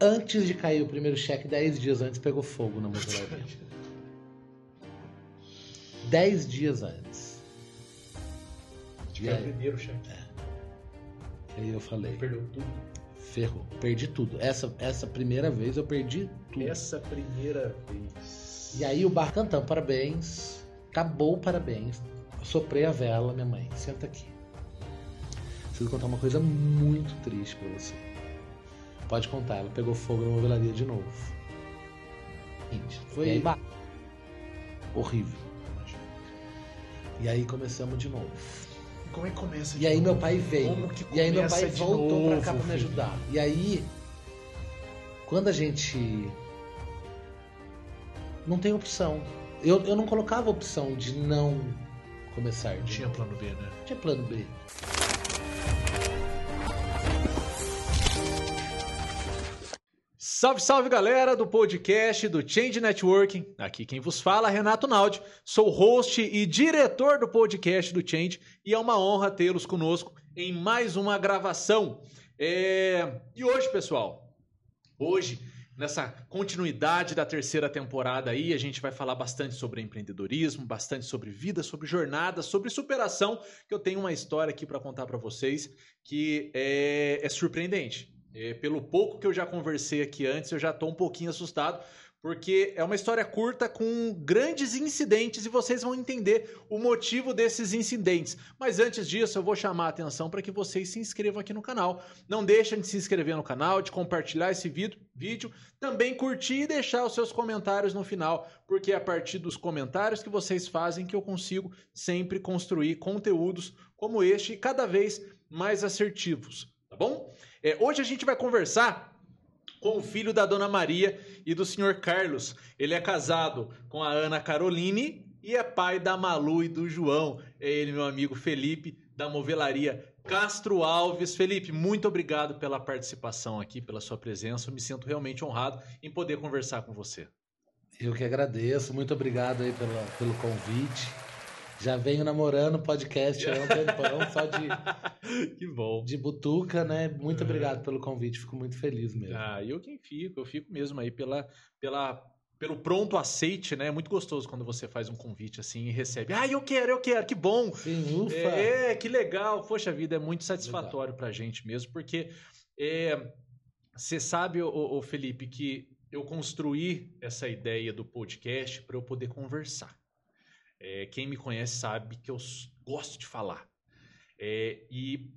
Antes de cair o primeiro cheque, 10 dias antes, pegou fogo na movelaria. 10 dias antes. Que E é o primeiro cheque. aí eu falei, Perdeu tudo. ferrou, perdi tudo. Essa, essa primeira vez eu perdi tudo. Essa primeira vez. E aí o bar cantando, parabéns. Acabou parabéns. Eu soprei a vela, minha mãe, senta aqui. Preciso contar uma coisa muito triste pra você. Pode contar, ela pegou fogo na movelaria de novo. Gente, Foi- e aí, horrível. E aí começamos de novo. Como é que começa? E aí novo? meu pai veio. Como que E aí meu pai voltou pra novo, cá pra me filho? ajudar. E aí, quando a gente. Não tem opção. Eu, eu não colocava opção de não começar. Não De tinha plano B, né? Não tinha plano B. Salve, salve galera do podcast do Change Networking. Aqui quem vos fala é Renato Naldi. Sou host e diretor do podcast do Change e é uma honra tê-los conosco em mais uma gravação. É, E hoje, pessoal, hoje, nessa continuidade da terceira temporada aí, a gente vai falar bastante sobre empreendedorismo, bastante sobre vida, sobre jornada, sobre superação, que eu tenho uma história aqui para contar para vocês que é, é surpreendente. É, pelo pouco que eu já conversei aqui antes, eu já estou um pouquinho assustado, porque é uma história curta com grandes incidentes e vocês vão entender o motivo desses incidentes. Mas antes disso, eu vou chamar a atenção para que vocês se inscrevam aqui no canal. Não deixem de se inscrever no canal, de compartilhar esse vídeo, também curtir e deixar os seus comentários no final, porque é a partir dos comentários que vocês fazem que eu consigo sempre construir conteúdos como este cada vez mais assertivos, tá bom? É, hoje a gente vai conversar com o filho da Dona Maria e do senhor Carlos. Ele é casado com a Ana Caroline e é pai da Malu e do João. É ele, meu amigo Felipe, da movelaria Castro Alves. Felipe, muito obrigado pela participação aqui, pela sua presença. Eu me sinto realmente honrado em poder conversar com você. Eu que agradeço. Muito obrigado aí pela, pelo convite. Já venho namorando podcast há um tempão, só de, que bom. de butuca, né? Muito É. obrigado pelo convite. Fico muito feliz mesmo. Ah, eu quem fico, eu fico mesmo aí pela, pela, pelo pronto aceite, né? É muito gostoso quando você faz um convite assim e recebe. Ah, eu quero, eu quero, que bom. Sim, ufa. É, que legal. Poxa vida, é muito satisfatório pra gente mesmo, porque é, você sabe, ô, ô, Felipe, que eu construí essa ideia do podcast para eu poder conversar. É, quem me conhece sabe que eu gosto de falar. É, e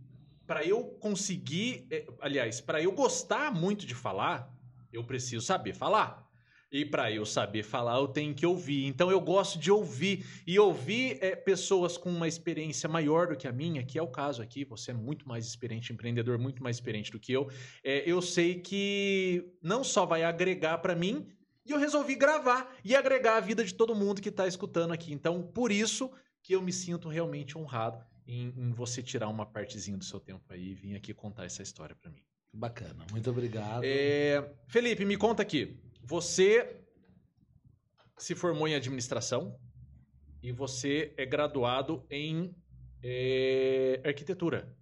para eu conseguir, é, aliás, para eu gostar muito de falar, eu preciso saber falar. E para eu saber falar, eu tenho que ouvir. Então eu gosto de ouvir e ouvir é, pessoas com uma experiência maior do que a minha, que é o caso aqui. Você é muito mais experiente, empreendedor muito mais experiente do que eu. É, eu sei que não só vai agregar para mim, e eu resolvi gravar e agregar a vida de todo mundo que está escutando aqui. Então, por isso que eu me sinto realmente honrado em, em você tirar uma partezinha do seu tempo aí e vir aqui contar essa história para mim. Bacana. Muito obrigado. É, Felipe, me conta aqui. Você se formou em administração e você é graduado em é, arquitetura.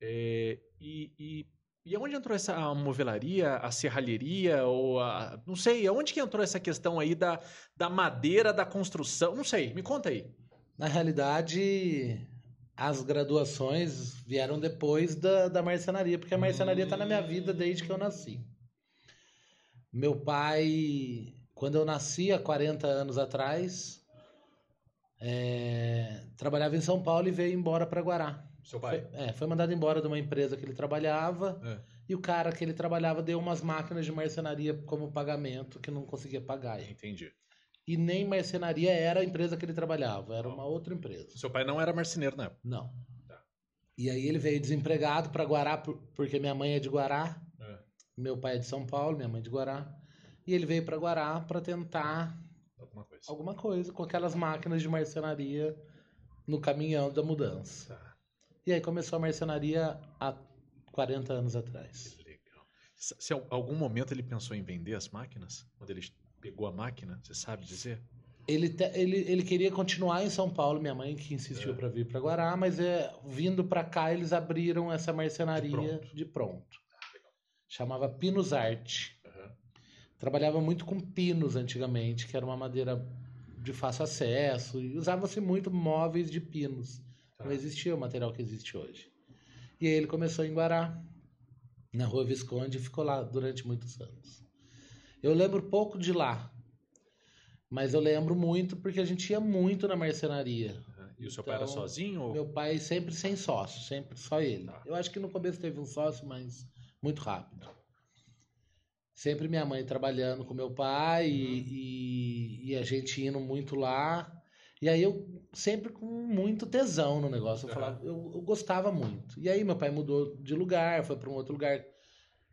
É, e, e, e aonde entrou essa a movelaria, a serralheria, ou a. Não sei, aonde que entrou essa questão aí da, da madeira, da construção? Não sei, me conta aí. Na realidade, as graduações vieram depois da, da marcenaria, porque a marcenaria está na minha vida desde que eu nasci. Meu pai, quando eu nasci, há 40 anos atrás, é, trabalhava em São Paulo e veio embora para Guará. Seu Foi, é, foi mandado embora de uma empresa que ele trabalhava É. e o cara que ele trabalhava deu umas máquinas de marcenaria como pagamento que não conseguia pagar. ele. Entendi. E nem marcenaria era a empresa que ele trabalhava, era uma outra empresa. Seu pai não era marceneiro na época. Não. Tá. E aí ele veio desempregado para Guará, por- porque minha mãe é de Guará, É. meu pai é de São Paulo, minha mãe é de Guará. E ele veio para Guará para tentar Alguma coisa. alguma coisa com aquelas máquinas de marcenaria no caminhão da mudança. Tá. E aí começou a marcenaria há 40 anos atrás. Legal. Se algum momento ele pensou em vender as máquinas? Quando ele pegou a máquina, você sabe dizer? Ele, te- ele, ele queria continuar em São Paulo, minha mãe que insistiu É. para vir para Guará, mas é, vindo para cá eles abriram essa marcenaria De pronto. de pronto. chamava Pinos Arte. Aham. Trabalhava muito com pinos antigamente, que era uma madeira de fácil acesso, e usava-se muito móveis de pinos. Não existia o material que existe hoje. E aí ele começou em Guará, na Rua Visconde, e ficou lá durante muitos anos. Eu lembro pouco de lá, mas eu lembro muito porque a gente ia muito na marcenaria. E o seu pai era Então, sozinho? Ou... Meu pai sempre sem sócio, sempre só ele. Tá. Eu acho que no começo teve um sócio, mas muito rápido. Sempre minha mãe trabalhando com meu pai e, e- e a gente indo muito lá. E aí eu sempre com muito tesão no negócio. Eu falava, eu, eu gostava muito. E aí meu pai mudou de lugar, foi para um outro lugar.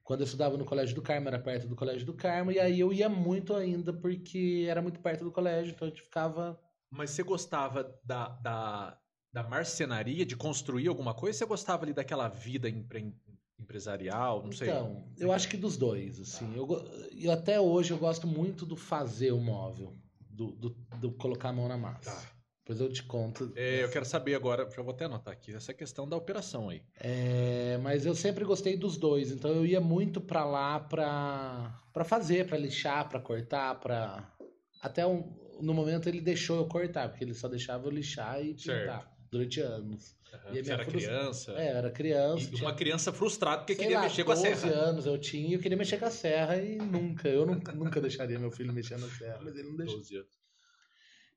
Quando eu estudava no Colégio do Carmo, era perto do Colégio do Carmo, e aí eu ia muito ainda porque era muito perto do colégio, então a gente ficava Mas você gostava da, da, da marcenaria, de construir alguma coisa? Você gostava ali daquela vida empre- empresarial? Não sei. Então, eu acho que dos dois, assim. Eu, go- eu até hoje eu gosto muito do fazer o móvel, do, do, do colocar a mão na massa. Tá. Depois eu te conto. É, eu quero saber agora, já vou até anotar aqui, essa questão da operação aí. É, mas eu sempre gostei dos dois, então eu ia muito pra lá pra, pra fazer, pra lixar, pra cortar, pra. Até um, no momento ele deixou eu cortar, porque ele só deixava eu lixar e Certo. pintar durante anos. Aham, E Você era frustra- criança. É, era criança. E tinha- uma criança frustrada porque sei queria lá, mexer com a 12 serra. anos eu tinha e eu queria mexer com a serra e nunca, eu nunca, nunca deixaria meu filho mexer na serra, mas ele não deixou. 12 anos.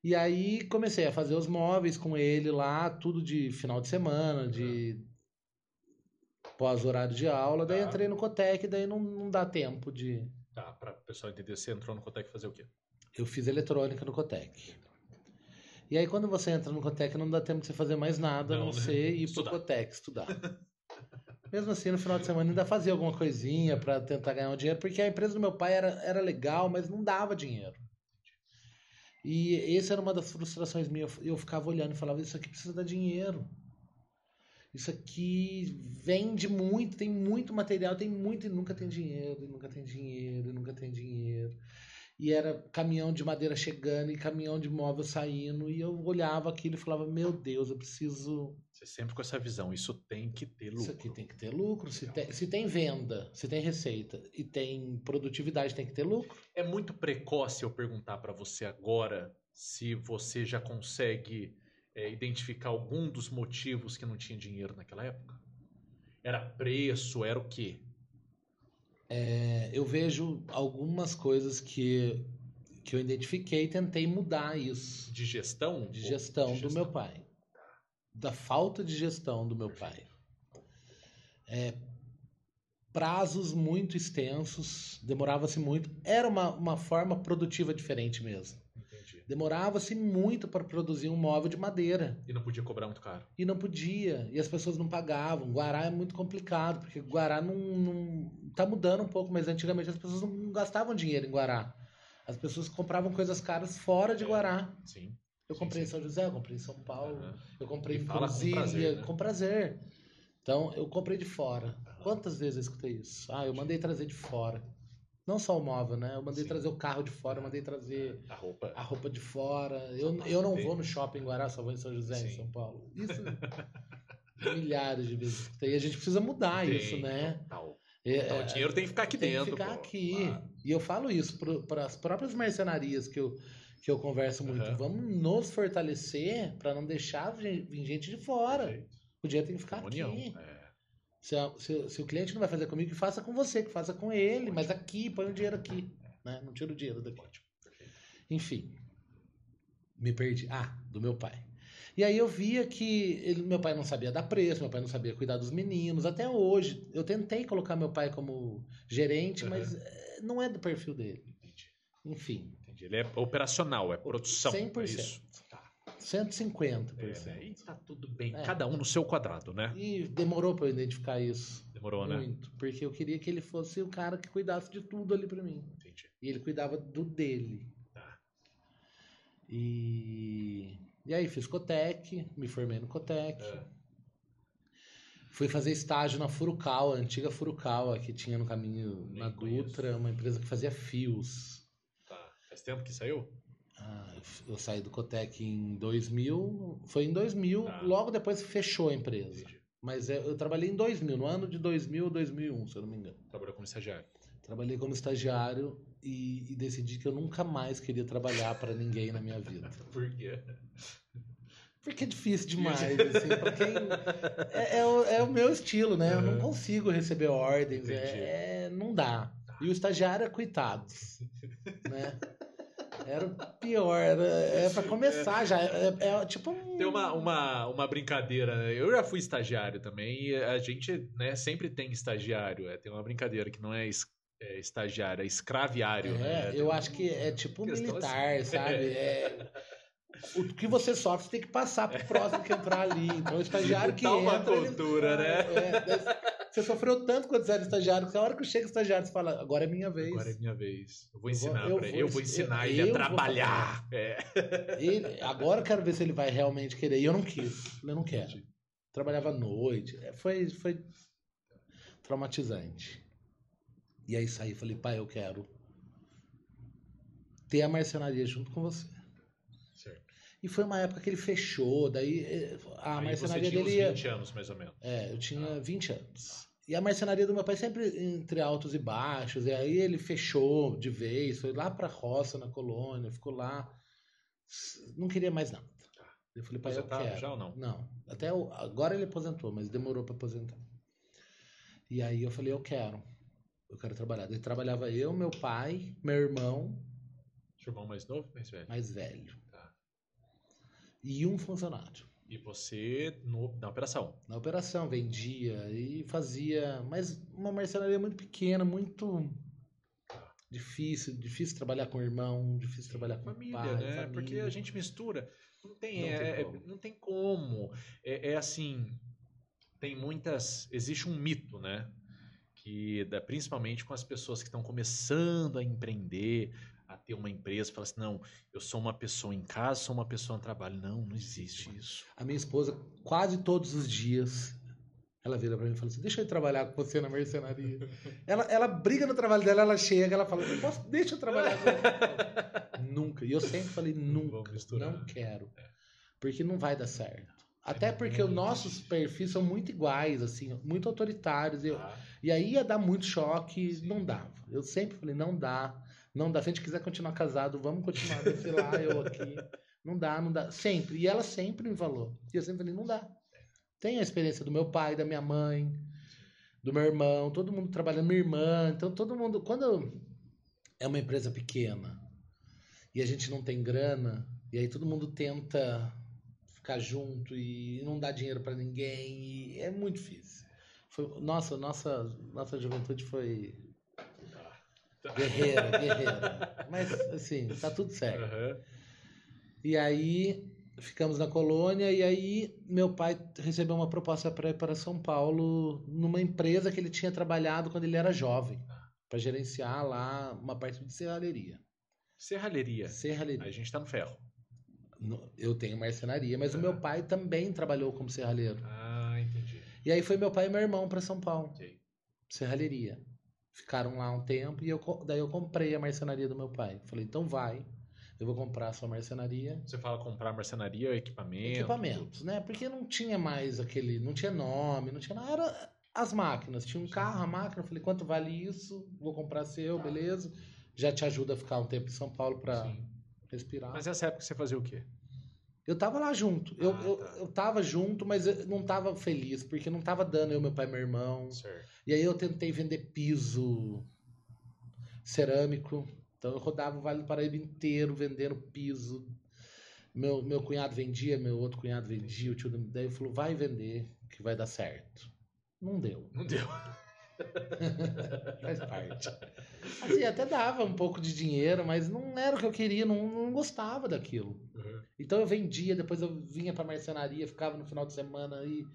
E aí comecei a fazer os móveis com ele lá, tudo de final de semana, de pós-horário de aula. Daí Tá. entrei no Cotec, daí não, não dá tempo de. Tá, pra o pessoal entender, você entrou no Cotec fazer o quê? Eu fiz eletrônica no Cotec. E aí quando você entra no Cotec não dá tempo de você fazer mais nada, a Não, não né? ser ir Estudar. pro Cotec estudar. Mesmo assim, no final de semana ainda fazia alguma coisinha pra tentar ganhar um dinheiro, porque a empresa do meu pai era, era legal, mas não dava dinheiro. E essa era uma das frustrações minhas. Eu ficava olhando e falava: Isso aqui precisa dar dinheiro. Isso aqui vende muito, tem muito material, tem muito e nunca tem dinheiro, e nunca tem dinheiro, e nunca tem dinheiro. E era caminhão de madeira chegando e caminhão de móvel saindo, e eu olhava aquilo e falava: Meu Deus, eu preciso. Você sempre com essa visão, isso tem que ter lucro. Isso aqui tem que ter lucro. Se tem, se tem venda, se tem receita e tem produtividade, tem que ter lucro. É muito precoce eu perguntar pra você agora se você já consegue é, identificar algum dos motivos que não tinha dinheiro naquela época? Era preço, era o quê? É, eu vejo algumas coisas que, que eu identifiquei e tentei mudar isso. De gestão? De gestão de do meu pai. Da falta de gestão do meu pai. É, prazos muito extensos, demorava-se muito. Era uma, uma forma produtiva diferente mesmo. Entendi. Demorava-se muito para produzir um móvel de madeira. E não podia cobrar muito caro. E não podia. E as pessoas não pagavam. Guará é muito complicado, porque Guará não, não. Tá mudando um pouco, mas antigamente as pessoas não gastavam dinheiro em Guará. As pessoas compravam coisas caras fora de É. Guará. Sim. Eu comprei em São José, eu comprei em São Paulo, Aham. eu comprei em fala com Brasília, prazer, né? com prazer. Então, eu comprei de fora. Aham. Quantas vezes eu escutei isso? Ah, eu mandei trazer de fora. Não só o móvel, né? Eu mandei Sim. trazer o carro de fora, eu mandei trazer A roupa. a roupa de fora. Eu, eu não Tem. vou no shopping em Guará, só vou em São José, em Sim. São Paulo. Isso milhares de vezes. E a gente precisa mudar Tem, isso, né? total. É, Então, o dinheiro tem que ficar aqui tem dentro. que ficar pô. aqui. Claro. E eu falo isso para as próprias mercenarias que eu, que eu converso muito. Aham. Vamos nos fortalecer para não deixar vir gente de fora. Perfeito. O dinheiro tem que ficar aqui. É. Se, a- se- se o cliente não vai fazer comigo, que faça com você, que faça com ele. Mas aqui, põe o dinheiro aqui. Né? Não tira o dinheiro daqui. Ótimo. Perfeito. Enfim, me perdi. Ah, do meu pai. E aí eu via que ele- meu pai não sabia dar preço, meu pai não sabia cuidar dos meninos. Até hoje, eu tentei colocar meu pai como gerente, Uhum. mas eh, não é do perfil dele. Entendi. Enfim, Entendi. Ele é operacional, é produção. 100%. é Isso. Tá. 150%. É, né? E tá tudo bem. É. Cada um no seu quadrado, né? E demorou para eu identificar isso. Demorou, né? Muito. Porque eu queria que ele fosse o cara que cuidasse de tudo ali para mim. Entendi. E ele cuidava do dele. Tá. E, e aí fiz Cotec, me formei no Cotec. É. Fui fazer estágio na Furukawa, a antiga Furukawa, que tinha no caminho Nem na conheço. Dutra, uma empresa que fazia fios. Tá. Faz tempo que saiu? Ah, eu eu saí do Cotec em 2000, foi em 2000, Tá. logo depois fechou a empresa. Entendi. Mas é, eu trabalhei em 2000, no ano de 2000 ou 2001, se eu não me engano. Trabalhou como estagiário. Trabalhei como estagiário e, e decidi que eu nunca mais queria trabalhar para ninguém na minha vida. Por quê? Porque é difícil demais, assim, pra quem... É, é o, é o meu estilo, né? Eu não consigo receber ordens, é, é- não dá. E o estagiário é coitado, né? Era o pior, era, é pra começar já, é, é tipo um... Tem uma, uma, uma brincadeira, né? Eu já fui estagiário também, e a gente né, sempre tem estagiário. É, tem uma brincadeira que não é, é estagiário, é escraviário. É, né? Eu acho que é tipo um militar, assim. sabe? É, o que você sofre, você tem que passar pro próximo que entrar ali. Então, o estagiário que Dá uma entra... ele- cultura, né? É, você sofreu tanto quando você era estagiário, que a hora que chega o estagiário, você fala, agora é minha vez. Agora é minha vez. Eu vou Eu vou- ensinar eu pra ele. vou Eu vou ens- ensinar eu- ele a eu vou trabalhar. É. Ele- agora eu quero ver se ele vai realmente querer. E eu não quis. Eu não quero. Trabalhava à noite. É, Foi, foi traumatizante. E aí saí e falei, pai, eu quero ter a marcenaria junto com você. E foi uma época que ele fechou, daí eh, a Aí você marcenaria tinha uns dele ia. 20 anos, mais ou menos. É, eu tinha 20 anos. E a marcenaria do meu pai sempre entre altos e baixos. E aí ele fechou de vez, foi lá pra roça, na colônia, ficou lá. Não queria mais nada. Eu falei, pai, eu Aposentado quero. já ou não? Não. Até o- agora ele aposentou, mas demorou pra aposentar. E aí eu falei, eu quero. Eu quero trabalhar. Daí trabalhava eu, meu pai, meu irmão, Seu irmão mais novo, mais velho. mais velho. E um funcionário. E você no- na operação. na operação, vendia e fazia, mas uma marcenaria muito pequena, muito difícil, difícil trabalhar com irmão, difícil trabalhar com família, pai, né? família. Porque a gente mistura. Não tem, Não é- tem é- como. não tem como. É, é assim, tem muitas. Existe um mito, né? Que principalmente com as pessoas que estão começando a empreender, a ter uma empresa, fala assim, não, eu sou uma pessoa em casa, sou uma pessoa no trabalho. Não, não existe isso. A minha esposa, quase todos os dias, ela vira pra mim e fala assim: Deixa eu trabalhar com você na marcenaria. ela, ela briga no trabalho dela, ela chega, ela fala: Posso, Deixa eu trabalhar com você. Nunca. E eu sempre falei: Não Nunca. misturar. Não quero. Porque não vai dar certo. Até porque os nossos perfis são muito iguais, assim, muito autoritários. Eu, Tá? E aí ia dar muito choque, Sim. não dava. Eu sempre falei, não dá, não dá. Se a gente quiser continuar casado, vamos continuar desse lá, eu aqui. Não dá, não dá. Sempre. E ela sempre me falou. E eu sempre falei, não dá. Tem a experiência do meu pai, da minha mãe, do meu irmão, todo mundo trabalhando, minha irmã. Então todo mundo. Quando é uma empresa pequena e a gente não tem grana, e aí todo mundo tenta ficar junto e não dá dinheiro pra ninguém, e é muito difícil. Foi, nossa, nossa, nossa juventude foi guerreira, guerreira. Mas assim, tá tudo certo. Aham. E aí ficamos na colônia e aí meu pai recebeu uma proposta para ir para São Paulo numa empresa que ele tinha trabalhado quando ele era jovem, para gerenciar lá uma parte de serralheria. Serralheria. Serralheria. Aí a gente tá no ferro. Eu tenho marcenaria, mas o meu pai também trabalhou como serralheiro. Ah, entendi. E aí foi meu pai e meu irmão para São Paulo, Ok. serralheria. Ficaram lá um tempo e eu, daí eu comprei a marcenaria do meu pai. Falei, então vai, eu vou comprar a sua marcenaria. Você fala comprar marcenaria, equipamento. Equipamentos, né? Porque não tinha mais aquele, não tinha nome, não tinha nada. Era as máquinas. Tinha um carro, a máquina. Eu falei, quanto vale isso? Vou comprar seu, beleza? Já te ajuda a ficar um tempo em São Paulo para respirar. Mas nessa época você fazia o quê? Eu tava lá junto. Eu, Ah, eu, tá. eu tava junto, mas eu não tava feliz, porque não tava dando eu, meu pai e meu irmão. Certo. E aí eu tentei vender piso cerâmico. Então eu rodava o Vale do Paraíba inteiro vendendo piso. Meu, meu cunhado vendia, meu outro cunhado vendia, o tio da- daí falou, vai vender, que vai dar certo. Não deu. Não deu. Faz parte. Assim, até dava um pouco de dinheiro, mas não era o que eu queria, não, não gostava daquilo. Uhum. Então eu vendia, depois eu vinha pra marcenaria, ficava no final de semana e,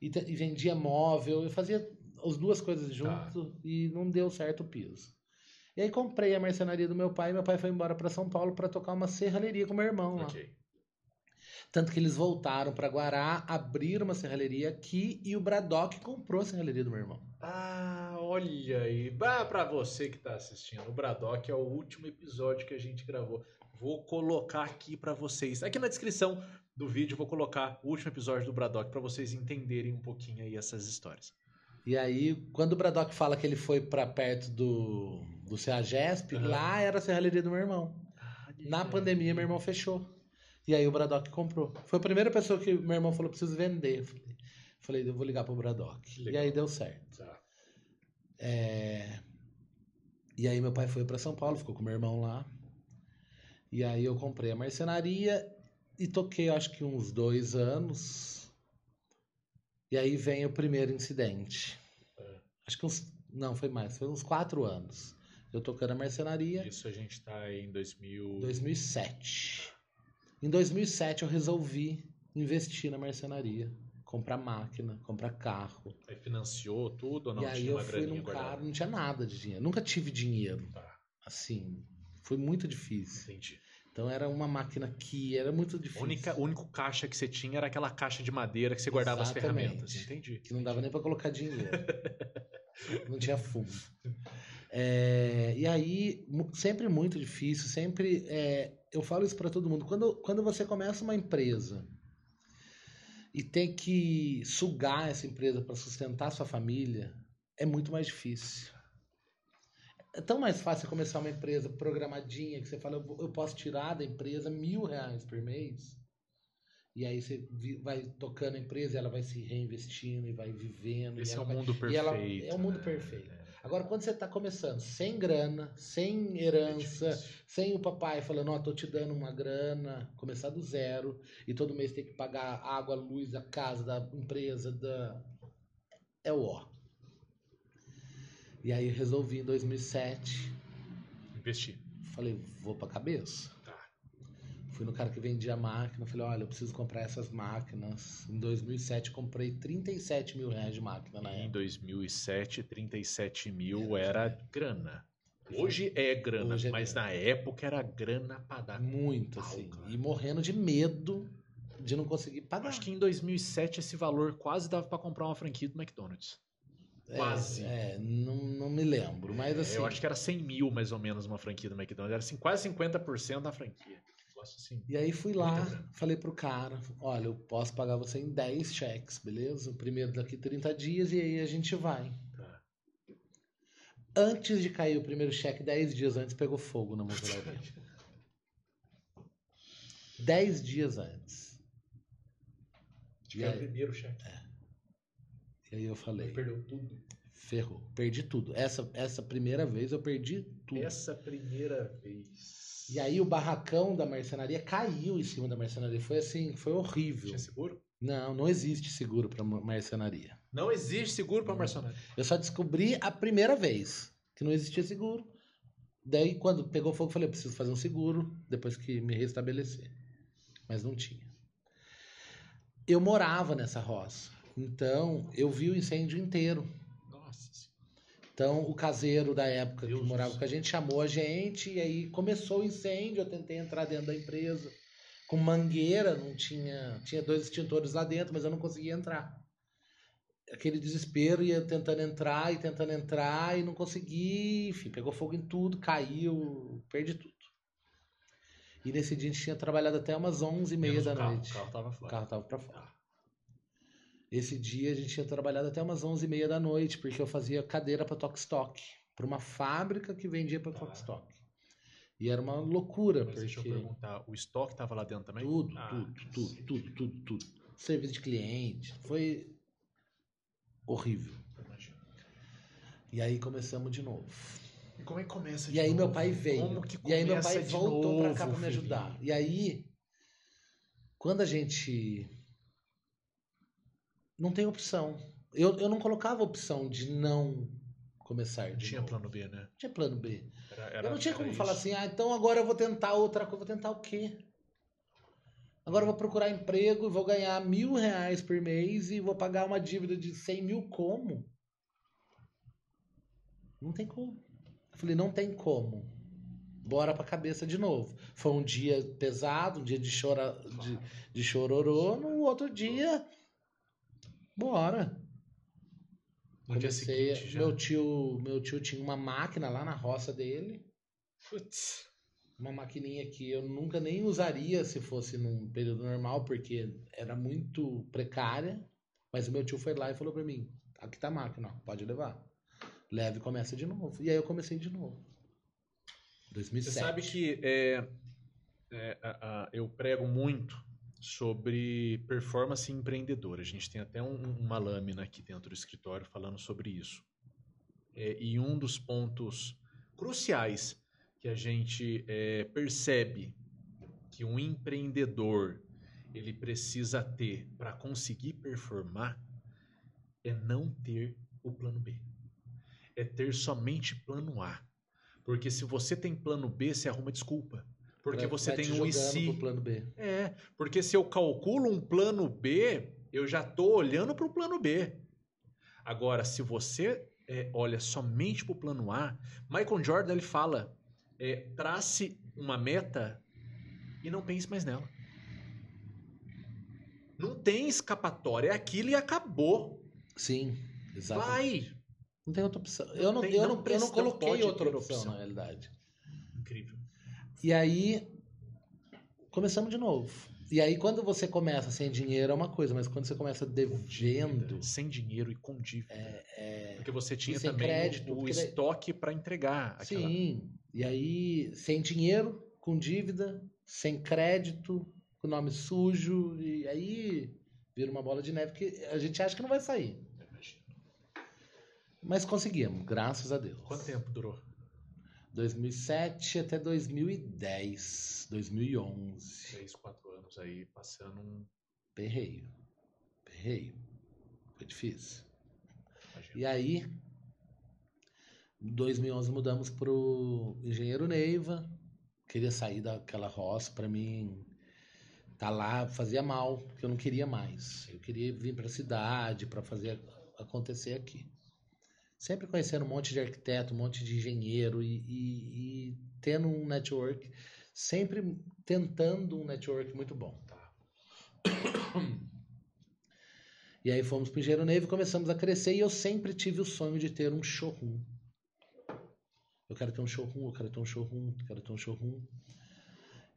e, e vendia móvel. Eu fazia as duas coisas junto e não deu certo o piso. E aí comprei a marcenaria do meu pai, meu pai foi embora pra São Paulo pra tocar uma serralheria com meu irmão lá. Ok. Tanto que eles voltaram pra Guará, abriram uma serralheria aqui e o Bradock comprou a serralheria do meu irmão. Ah, Olha aí, bah, pra você que tá assistindo, o Braddock é o último episódio que a gente gravou. Vou colocar aqui pra vocês. Aqui na descrição do vídeo vou colocar o último episódio do Braddock pra vocês entenderem um pouquinho aí essas histórias. E aí, quando o Braddock fala que ele foi pra perto do, do CEAGESP, Aham. lá era a serralheria do meu irmão. Na pandemia, meu irmão fechou. E aí o Braddock comprou. Foi a primeira pessoa que meu irmão falou: preciso vender. Eu falei, falei, eu vou ligar pro Braddock. E aí deu certo. Tá. É, E aí meu pai foi para São Paulo, ficou com meu irmão lá. E aí eu comprei a marcenaria e toquei acho que uns dois anos. E aí vem o primeiro incidente. É. Acho que uns. Não, foi mais, foi uns quatro anos. Eu tocando a marcenaria. Isso a gente tá aí em 2000. 2007. Em 2007 eu resolvi investir na marcenaria. Comprar máquina, comprar carro. Aí financiou tudo ou não? e aí Tinha eu uma fui num guardada? cara, não tinha nada de dinheiro. Nunca tive dinheiro. Tá, Assim, foi muito difícil. entendi. Então era uma máquina que era muito difícil. única, o único caixa que você tinha era aquela caixa de madeira que você guardava as Exatamente. ferramentas. Entendi. Que não dava nem pra colocar dinheiro. não tinha fundo. É, e aí, sempre muito difícil, sempre. é, eu falo isso pra todo mundo. Quando, quando você começa uma empresa e tem que sugar essa empresa para sustentar sua família, é muito mais difícil. É tão mais fácil começar uma empresa programadinha que você fala, eu, posso tirar da empresa mil reais por mês. E aí você vai tocando a empresa e ela vai se reinvestindo e vai vivendo. Esse e é o vai- mundo e perfeito. ela- é o mundo né? perfeito. É, Agora, quando você está começando sem grana, sem é herança, difícil. sem o papai falando, ó, tô te dando uma grana, começar do zero, e todo mês tem que pagar água, luz, a casa da empresa, da... é o ó. E aí resolvi em 2007, Investir. falei, vou pra cabeça. Fui no cara que vendia máquina, falei, olha, eu preciso comprar essas máquinas. Em 2007 comprei 37 mil reais de máquina na Em época. 2007, 37 mil era grana. Hoje é grana, Hoje é mas grana. na época era grana pra dar. Muito, pau, assim. cara. E morrendo de medo de não conseguir pagar. Acho que em 2007 esse valor quase dava pra comprar uma franquia do McDonald's. É, quase. É, não, não me lembro. Mas É, assim. Eu acho que era 100 mil mais ou menos uma franquia do McDonald's. Era assim, quase 50% da franquia. Negócio assim. E aí fui lá, falei pro cara: olha, eu posso pagar você em 10 cheques, beleza? O primeiro daqui 30 dias e aí a gente vai. Tá. Antes de cair o primeiro cheque, 10 dias antes, pegou fogo na motelaria. 10 dias antes. E Era o primeiro cheque. e aí eu falei: Perdeu tudo. ferrou, perdi tudo. Essa, essa primeira vez eu perdi tudo. Essa primeira vez. E aí o barracão da marcenaria caiu em cima da marcenaria. Foi assim, foi horrível. Tinha seguro? Não, não existe seguro para marcenaria. Não existe seguro pra marcenaria. Eu só descobri a primeira vez que não existia seguro. Daí, quando pegou fogo, eu falei: eu preciso fazer um seguro depois que me restabelecer. Mas não tinha. Eu morava nessa roça. Então, eu vi o incêndio inteiro. Então, o caseiro da época Deus que morava com a gente chamou a gente e aí começou o incêndio. Eu tentei entrar dentro da empresa com mangueira, não tinha, tinha dois extintores lá dentro, mas eu não conseguia entrar. Aquele desespero, ia tentando entrar e tentando entrar e não consegui, enfim, pegou fogo em tudo, caiu, perdi tudo. E nesse dia a gente tinha trabalhado até umas 11 e meia da o carro. noite. O carro tava O fora. carro tava pra fora. Esse dia a gente tinha trabalhado até umas 11 e meia da noite, porque eu fazia cadeira para Tokstok, para uma fábrica que vendia para. Tokstok. E era uma loucura, Mas deixa eu porque perguntar, o estoque tava lá dentro também? tudo, Ah, tudo, tudo, tudo, tudo, tudo. Serviço de cliente, foi horrível. E aí começamos de novo. E como é que começa de E aí meu novo? pai veio. E aí meu pai voltou novo, cá pra me ajudar. E aí, quando a gente. Não tem opção. Eu, eu não colocava opção de não começar Não tinha novo. plano B, né? Não tinha plano B. Era, era- eu não tinha como isso. falar assim, ah, então agora eu vou tentar outra coisa. Vou tentar o quê? Agora eu vou procurar emprego e vou ganhar mil reais por mês e vou pagar uma dívida de 100 mil como? Não tem como. Eu falei, não tem como. Bora pra cabeça de novo. Foi um dia pesado, um dia de, chora, de, de chororô. No outro dia, bora. No dia Comecei, seguinte já. meu tio, meu tio tinha uma máquina lá na roça dele, Putz. uma maquininha que eu nunca nem usaria se fosse num período normal, porque era muito precária. Mas o meu tio foi lá e falou pra mim: aqui tá a máquina, ó, pode levar. Leve e começa de novo. E aí eu comecei de novo. 2007. Você sabe que é, é, a- a- eu prego muito sobre performance empreendedora. A gente tem até um- uma lâmina aqui dentro do escritório falando sobre isso. É, e um dos pontos cruciais que a gente é, percebe que um empreendedor ele precisa ter para conseguir performar é não ter o plano B. É ter somente plano A. Porque se você tem plano B, você arruma desculpa. Porque você tem te um e se. plano B. É, porque se eu calculo um plano B, eu já estou olhando para o plano B. Agora, se você é, olha somente para o plano A, Michael Jordan ele fala: é, trace uma meta e não pense mais nela. Não tem escapatória, é aquilo e acabou. Sim, exatamente. Vai! Não tem outra opção. Não eu não, tem- eu não não, eu não coloquei outra opção, opção. na realidade. Incrível. E aí, começamos de novo. E aí, quando você começa sem dinheiro é uma coisa, mas quando você começa devendo, Sem dinheiro e com dívida. é, Porque você tinha também crédito, o, o porque daí- estoque para entregar. aquela- sim. E aí, sem dinheiro, com dívida, sem crédito, com nome sujo, e aí vira uma bola de neve que a gente acha que não vai sair. Mas conseguimos, graças a Deus. Quanto tempo durou? 2007 até 2010, 2011. Três, quatro anos aí, passando um. Perreio. Perreio. Foi difícil. imagina. E aí, em 2011 mudamos pro Engenheiro Neiva. Queria sair daquela roça, pra mim tá lá fazia mal, porque eu não queria mais. Eu queria vir pra cidade para fazer acontecer aqui. Sempre conhecendo um monte de arquiteto, um monte de engenheiro e, e- e tendo um network, sempre tentando um network muito bom. Tá. E aí fomos pro Engenheiro Neve começamos a crescer e eu sempre tive o sonho de ter um showroom. Eu quero ter um showroom, eu quero ter um showroom, eu quero ter um showroom.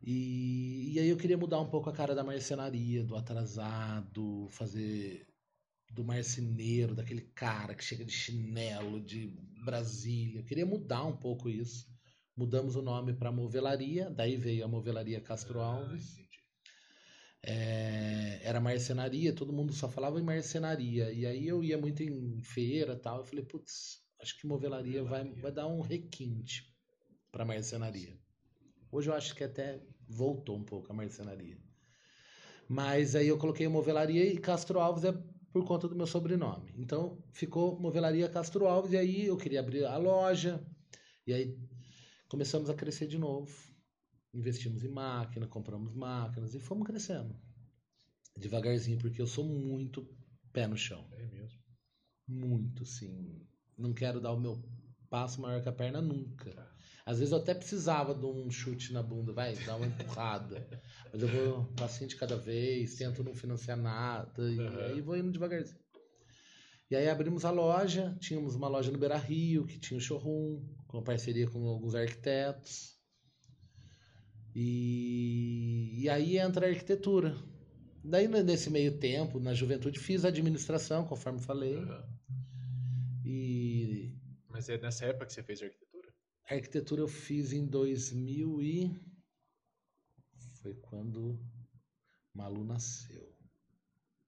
E, e aí eu queria mudar um pouco a cara da marcenaria, do atrasado, fazer do marceneiro, daquele cara que chega de chinelo de Brasília. Eu queria mudar um pouco isso. Mudamos o nome para Movelaria, daí veio a Movelaria Castro Alves. Ah, entendi. É, era marcenaria, todo mundo só falava em marcenaria. E aí eu ia muito em feira e tal. Eu falei, putz, acho que movelaria vai, Movelaria. vai dar um requinte para marcenaria. Hoje eu acho que até voltou um pouco a marcenaria. Mas aí eu coloquei movelaria e Castro Alves é por conta do meu sobrenome. Então ficou movelaria Castro Alves. E aí eu queria abrir a loja. E aí começamos a crescer de novo investimos em máquina, compramos máquinas e fomos crescendo. Devagarzinho, porque eu sou muito pé no chão. É mesmo. Muito, sim. Não quero dar o meu passo maior que a perna nunca. Às vezes eu até precisava de um chute na bunda, vai, dar uma empurrada. Mas eu vou um passinho de cada vez, tento não financiar nada, e Aham. aí vou indo devagarzinho. E aí abrimos a loja, tínhamos uma loja no Beira Rio, que tinha um showroom, com parceria com alguns arquitetos. E, e aí entra a arquitetura. Daí, nesse meio tempo, na juventude, fiz administração, conforme falei. Aham. E Mas é nessa época que você fez arquitetura? A arquitetura eu fiz em 2000 e... Foi quando Malu nasceu.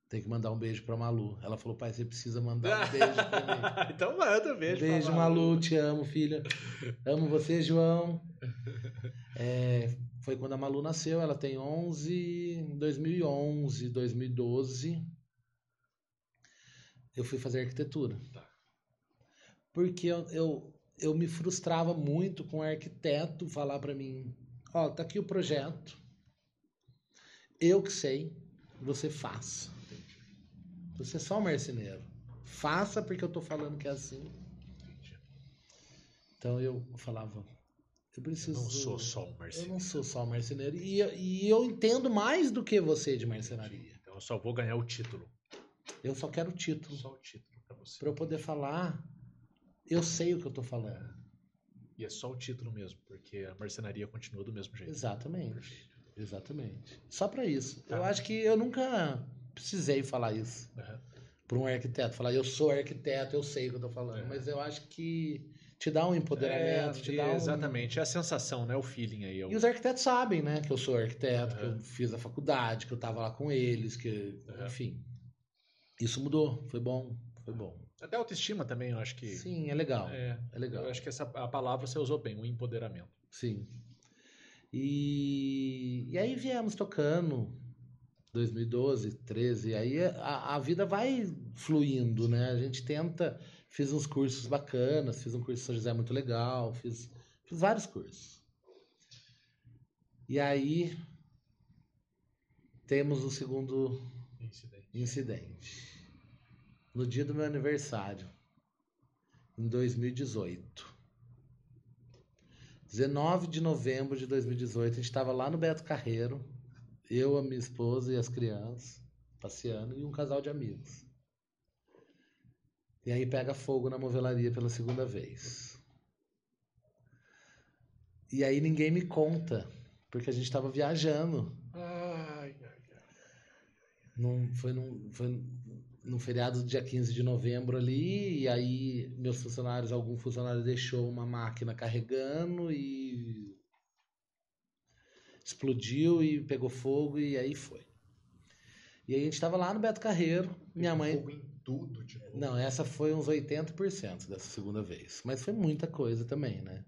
Tem que mandar um beijo pra Malu. Ela falou, pai, você precisa mandar um beijo pra mim. então manda, beijo. Beijo, pra Malu. Te amo, filha. Amo você, João. É, foi quando a Malu nasceu. Ela tem 11... Em 2011, 2012... Eu fui fazer arquitetura. Tá. Porque eu, eu, eu me frustrava muito com o arquiteto falar pra mim... Ó, tá aqui o projeto. Eu que sei. Você faça. Você é só um marceneiro. Faça porque eu tô falando que é assim. Entendi. Então eu falava, eu Eu preciso. não sou só um Eu marceneiro. não sou só um marceneiro. E, eu- e eu entendo mais do que você de marcenaria. Então eu só vou ganhar o título. Eu só quero o título. Só o título. Pra você. Para eu poder falar, eu sei o que eu tô falando. E é só o título mesmo, porque a marcenaria continua do mesmo jeito. Exatamente. Exatamente. Só para isso. Tá. Eu acho que eu nunca precisei falar isso Aham. para um arquiteto. Falar, eu sou arquiteto, eu sei o que eu tô falando. É. Mas eu acho que te dá um empoderamento, É, te dá um... Exatamente, é a sensação, né? O feeling aí. é o- E os arquitetos sabem, né, que eu sou arquiteto, que Aham. eu fiz a faculdade, que eu tava lá com eles, que, Aham. enfim. Isso mudou, foi bom, foi bom. Até autoestima também, eu acho que. Sim, é legal, é, É, legal. eu acho que essa a palavra você usou bem, o empoderamento. Sim. E, e aí viemos tocando 2012, 13, e aí a, a vida vai fluindo, né? A gente tenta, fiz uns cursos bacanas, fiz um curso em São José muito legal, fiz, fiz vários cursos. E aí temos o segundo Incidente. incidente. No dia do meu aniversário, em 2018. 19 de novembro de 2018, a gente estava lá no Beto Carreiro, eu, a minha esposa e as crianças, passeando, e um casal de amigos. E aí pega fogo na movelaria pela segunda vez. E aí ninguém me conta, porque a gente estava viajando. Ai, ai, ai. Num, foi, num, foi num feriado do dia 15 de novembro ali, e aí meus funcionários, algum funcionário deixou uma máquina carregando e explodiu e pegou fogo e aí foi. E aí a gente estava lá no Beto Carreiro, minha mãe... Fogo em tudo, tipo. Não, essa foi uns 80% dessa segunda vez. Mas foi muita coisa também, né?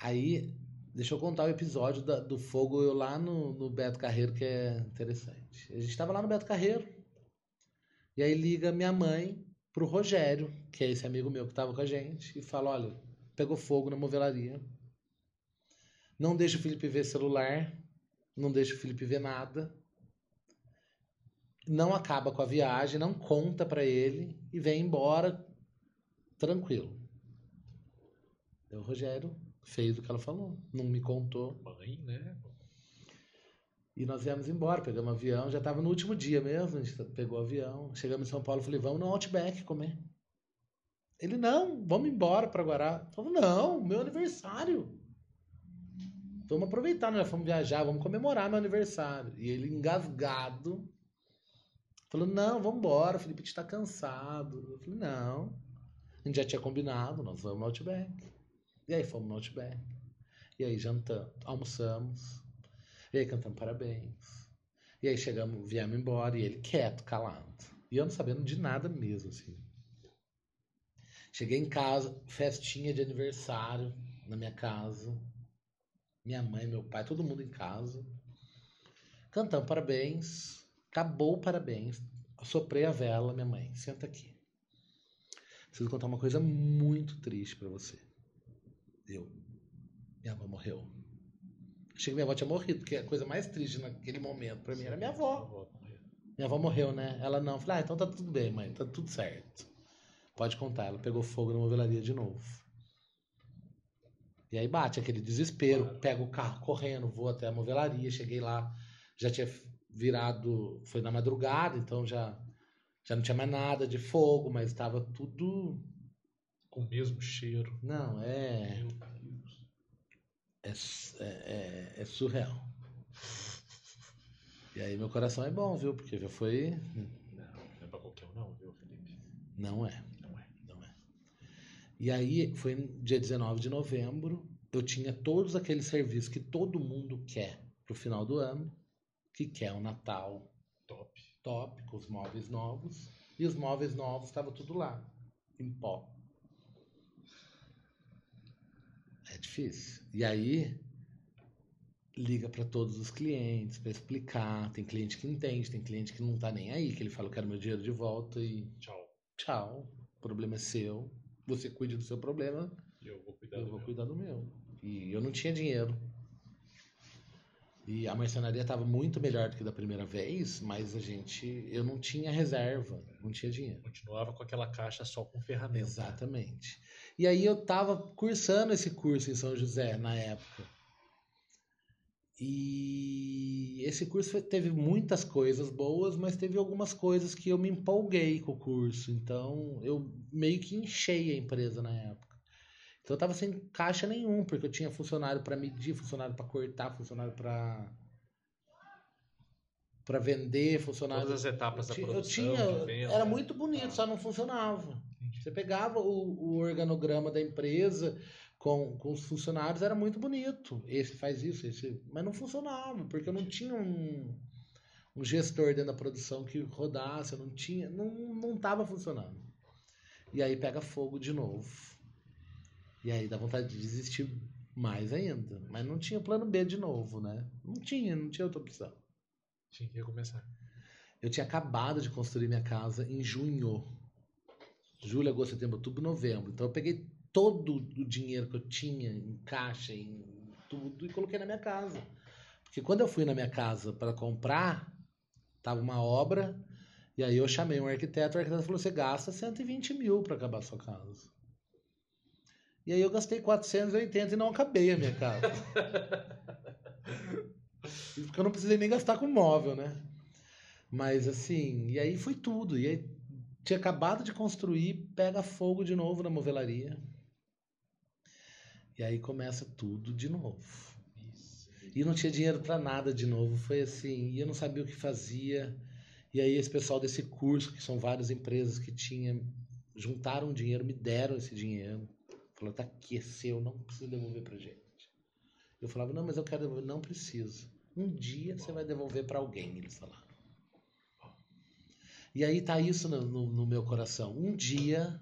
Aí, deixa eu contar o episódio da- do fogo eu lá no, no Beto Carreiro, que é interessante. A gente tava lá no Beto Carreiro, e aí liga minha mãe pro Rogério, que é esse amigo meu que tava com a gente, e fala: olha, pegou fogo na movelaria. Não deixa o Felipe ver celular, não deixa o Felipe ver nada não acaba com a viagem, não conta pra ele e vem embora tranquilo. Daí O Rogério fez o que ela falou, não me contou. Mãe, né? E nós viemos embora, pegamos avião, já estava no último dia mesmo, a gente pegou o avião, chegamos em São Paulo, falei, vamos no Outback comer. Ele, não, vamos embora para Guará. Falei, não, meu aniversário. Vamos aproveitar, nós fomos viajar, vamos comemorar meu aniversário. E ele engasgado, falou, não, vamos embora, o Felipe está cansado. Eu falei, não, a gente já tinha combinado, nós vamos no Outback. E aí fomos no Outback. E aí jantamos, almoçamos. E aí cantamos parabéns. E aí chegamos, viemos embora, e ele quieto, calado. E eu não sabendo de nada mesmo, assim. Cheguei em casa, festinha de aniversário na minha casa. Minha mãe, meu pai, todo mundo em casa. Cantamos parabéns. Acabou o parabéns. Soprei a vela, minha mãe, senta aqui. Preciso contar uma coisa muito triste pra você. Eu. Minha avó morreu. Achei que minha avó tinha morrido, porque a coisa mais triste naquele momento pra mim era minha avó. Minha avó morreu, né? Ela não. Falei, ah, então tá tudo bem, mãe, tá tudo certo. Pode contar, ela pegou fogo na movelaria de novo. E aí bate aquele desespero, Claro. pego o carro correndo, vou até a movelaria, cheguei lá, já tinha virado, foi na madrugada, então já, já não tinha mais nada de fogo, mas estava tudo. Com o mesmo cheiro. Não, é. Meu Deus. É, é, é- é surreal. E aí meu coração é bom, viu? Porque já foi. Não, não é pra qualquer um, não, viu, Felipe? Não é. Não é. Não é. E aí, foi dia 19 de novembro, eu tinha todos aqueles serviços que todo mundo quer pro final do ano, que quer o Natal Top. top, com os móveis novos, e os móveis novos estavam tudo lá, em pó. É difícil. E aí, liga para todos os clientes para explicar. Tem cliente que entende, tem cliente que não tá nem aí, que ele fala, eu quero meu dinheiro de volta e Tchau. tchau, o problema é seu. Você cuide do seu problema, Eu vou cuidar eu do vou meu. cuidar do meu. E eu não tinha dinheiro. E a marcenaria estava muito melhor do que da primeira vez, mas a gente, eu não tinha reserva, não tinha dinheiro. Continuava com aquela caixa só com ferramenta. Exatamente. E aí eu tava cursando esse curso em São José na época. E esse curso teve muitas coisas boas, mas teve algumas coisas que eu me empolguei com o curso. Então eu meio que enchei a empresa na época. Então eu tava sem caixa nenhum, porque eu tinha funcionário para medir, funcionário para cortar, funcionário para para vender, funcionário Todas as etapas da eu produção, tinha, de venda. era muito bonito, só não funcionava. Você pegava o, o organograma da empresa com, com os funcionários, era muito bonito. Esse faz isso, esse. Mas não funcionava, porque eu não tinha um, um gestor dentro da produção que rodasse, eu não tinha. Não, não tava funcionando. E aí pega fogo de novo. E aí dá vontade de desistir mais ainda. Mas não tinha plano B de novo, né? Não tinha, não tinha outra opção. Tinha que recomeçar. Eu tinha acabado de construir minha casa em junho. Julho, agosto, setembro, outubro, novembro. Então eu peguei todo o dinheiro que eu tinha em caixa, em tudo, e coloquei na minha casa. Porque quando eu fui na minha casa para comprar, tava uma obra, e aí eu chamei um arquiteto, o arquiteto falou: você gasta 120 mil para acabar a sua casa. E aí eu gastei 480 e não acabei a minha casa. Porque eu não precisei nem gastar com móvel, né? Mas assim, e aí foi tudo. E aí tinha acabado de construir, pega fogo de novo na movelaria. E aí começa tudo de novo. E não tinha dinheiro para nada de novo. Foi assim, e eu não sabia o que fazia. E aí esse pessoal desse curso, que são várias empresas que tinham, juntaram dinheiro, me deram esse dinheiro. Falou, tá aqui, é seu, não precisa devolver pra gente. Eu falava, não, mas eu quero devolver. Não precisa. Um dia você vai devolver para alguém, eles falaram. E aí tá isso no, no, no meu coração. Um dia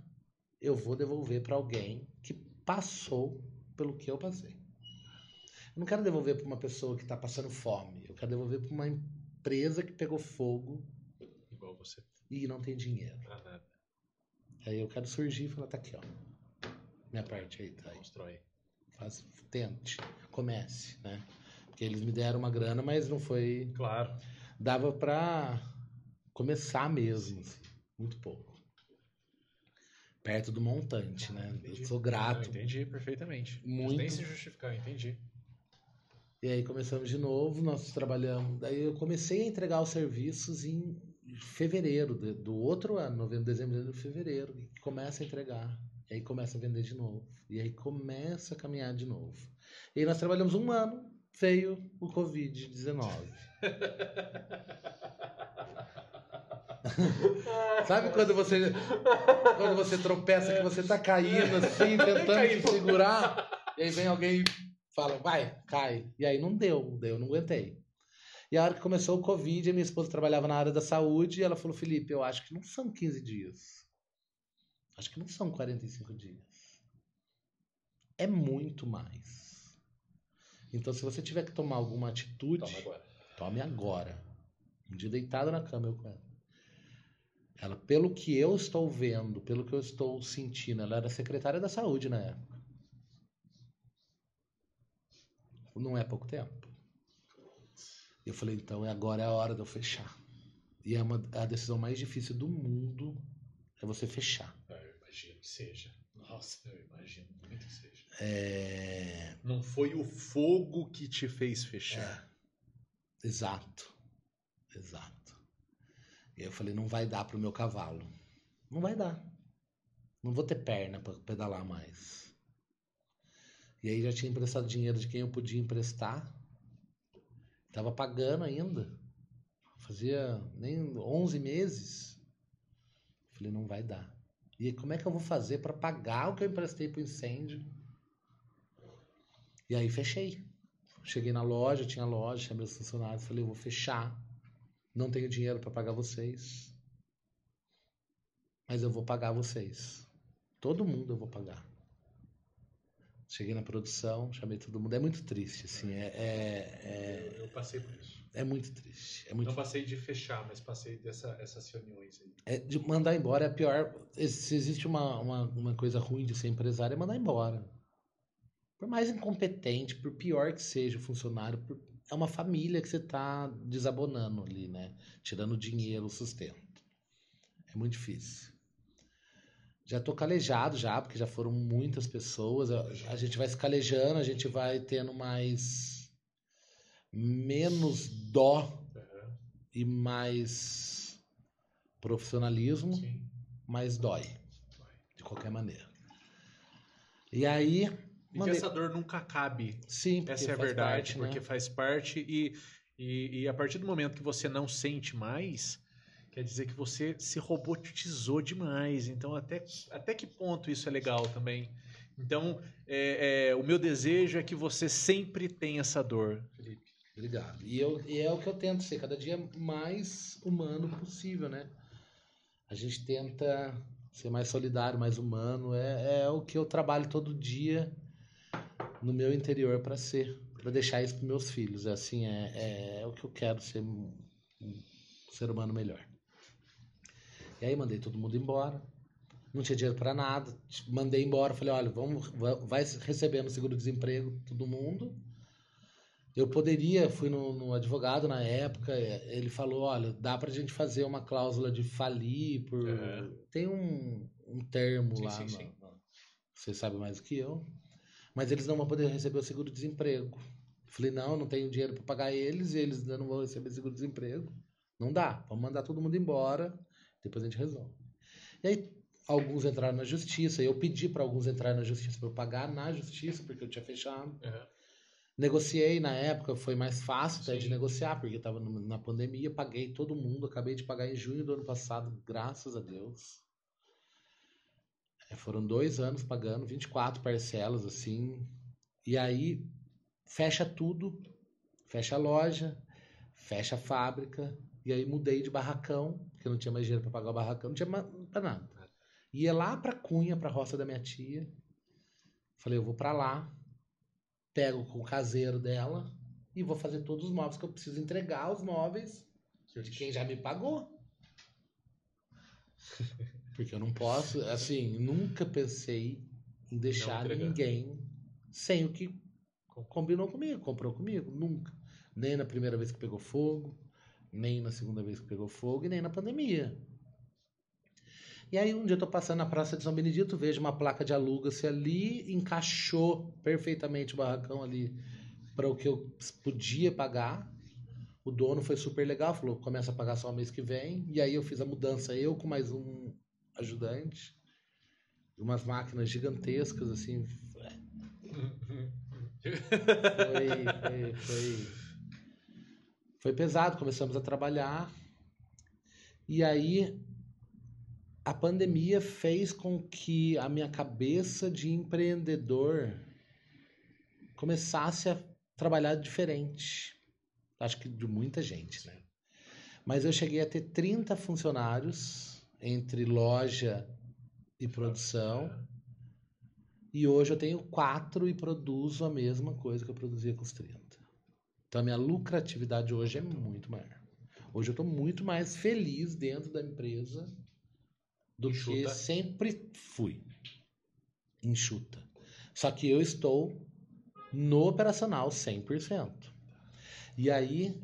eu vou devolver para alguém que passou pelo que eu passei. Eu não quero devolver para uma pessoa que está passando fome. Eu quero devolver para uma empresa que pegou fogo Igual você. e não tem dinheiro. Pra nada. Aí eu quero surgir e falar, tá aqui, ó. Minha parte aí, tá aí. Constrói. Faz, tente, comece, né? Porque eles me deram uma grana, mas não foi Claro. dava pra começar mesmo, assim, muito pouco. Perto do montante, né? Eu sou grato. Não, entendi perfeitamente. Muito. Nem se justificar, entendi. E aí começamos de novo, nós trabalhamos. Daí eu comecei a entregar os serviços em fevereiro do, outro ano, novembro, dezembro, janeiro, fevereiro, e começa a entregar. E aí começa a vender de novo. E aí começa a caminhar de novo. E aí nós trabalhamos um ano, veio o Covid-19. Sabe quando você quando você tropeça que você tá caindo assim, tentando te segurar, e aí vem alguém e fala, vai, cai. E aí não deu, daí eu não aguentei. E a hora que começou o Covid, a minha esposa trabalhava na área da saúde, e ela falou, Felipe, eu acho que não são 15 dias. Acho que não são 45 dias. É muito mais. Então, se você tiver que tomar alguma atitude, Toma agora. Tome agora. Um dia deitado na cama eu com ela. Ela, pelo que eu estou vendo, pelo que eu estou sentindo, ela era secretária da saúde na época. Não é pouco tempo. Eu falei, então é agora é a hora de eu fechar. E é uma, a decisão mais difícil do mundo é você fechar. Ah, Eu imagino que seja. Nossa, eu imagino muito que seja. É... Não foi o fogo que te fez fechar. Exato. Exato. E aí eu falei, não vai dar pro meu cavalo. Não vai dar. Não vou ter perna para pedalar mais. E aí já tinha emprestado dinheiro de quem eu podia emprestar. Tava pagando ainda. Fazia nem 11 meses. Falei, não vai dar. E como é que eu vou fazer para pagar o que eu emprestei pro incêndio? E aí fechei. Cheguei na loja, tinha loja, chamei os funcionários, falei, eu vou fechar. Não tenho dinheiro para pagar vocês. Mas eu vou pagar vocês. Todo mundo eu vou pagar. Cheguei na produção, chamei todo mundo. É muito triste, assim. É, é, Eu, eu passei por isso. é, é muito triste. É muito Não passei de fechar, mas passei dessa, essas reuniões aí. é, de mandar embora é pior. Se existe uma, uma, uma coisa ruim de ser empresário, é mandar embora. Por mais incompetente, por pior que seja o funcionário, por- é uma família que você está desabonando ali, né? Tirando dinheiro, sustento. É muito difícil. Já tô calejado já, porque já foram muitas pessoas. A, gente vai se calejando, a gente vai tendo mais menos dó e mais profissionalismo, Sim. mas dói. De qualquer maneira. E aí. E que mandei- essa dor nunca cabe. Sim, porque Essa é a verdade, parte, né? porque faz parte e, e, e a partir do momento que você não sente mais, quer dizer que você se robotizou demais. Então, até, até que ponto isso é legal também? Então, é, é, o meu desejo é que você sempre tenha essa dor, Felipe. Obrigado. E, eu, e é o que eu tento ser cada dia mais humano possível, né? A gente tenta ser mais solidário, mais humano. É, é o que eu trabalho todo dia no meu interior para ser, para deixar isso para meus filhos. É Assim, é, é o que eu quero ser um, um ser humano melhor. E aí mandei todo mundo embora. Não tinha dinheiro para nada. Mandei embora. Falei, olha, vamos, va- vai recebendo seguro-desemprego todo mundo. Eu poderia, fui no, no advogado na época, ele falou, olha, dá pra gente fazer uma cláusula de falir por... É. Tem um, um termo Sim, lá, sim, no- sim. você sabe mais do que eu, mas eles não vão poder receber o seguro-desemprego. Falei, não, não tenho dinheiro para pagar eles e eles ainda não vão receber seguro-desemprego. Não dá, vamos mandar todo mundo embora, depois a gente resolve. E aí, alguns entraram na justiça, eu pedi para alguns entrarem na justiça para eu pagar na justiça, porque eu tinha fechado. Negociei na época, foi mais fácil até de Sim. negociar, porque estava na pandemia, paguei todo mundo, acabei de pagar em junho do ano passado, graças a Deus. É, foram dois anos pagando, 24 parcelas, assim. E aí, fecha tudo, fecha a loja, fecha a fábrica, e aí mudei de barracão, porque não tinha mais dinheiro para pagar o barracão, não tinha pra nada. Ia lá pra Cunha, pra roça da minha tia. Falei, eu vou pra lá, pego com o caseiro dela e vou fazer todos os móveis que eu preciso entregar os móveis de quem já me pagou. Porque eu não posso, assim, nunca pensei em deixar ninguém sem o que combinou comigo, comprou comigo, nunca. Nem na primeira vez que pegou fogo, nem na segunda vez que pegou fogo e nem na pandemia. E aí um dia eu tô passando na Praça de São Benedito, vejo uma placa de aluga-se ali, encaixou perfeitamente o barracão ali para o que eu podia pagar. O dono foi super legal, falou, começa a pagar só o mês que vem. E aí eu fiz a mudança, eu com mais um ajudante, umas máquinas gigantescas, assim. Foi, foi, foi, foi pesado, começamos a trabalhar. E aí a pandemia fez com que a minha cabeça de empreendedor começasse a trabalhar diferente. Acho que de muita gente, né? Mas eu cheguei a ter 30 funcionários entre loja e produção. E hoje eu tenho quatro e produzo a mesma coisa que eu produzia com os 30. Então a minha lucratividade hoje é muito maior. Hoje eu estou muito mais feliz dentro da empresa do que Enxuta. sempre fui. Enxuta. Só que eu estou no operacional 100%. E aí,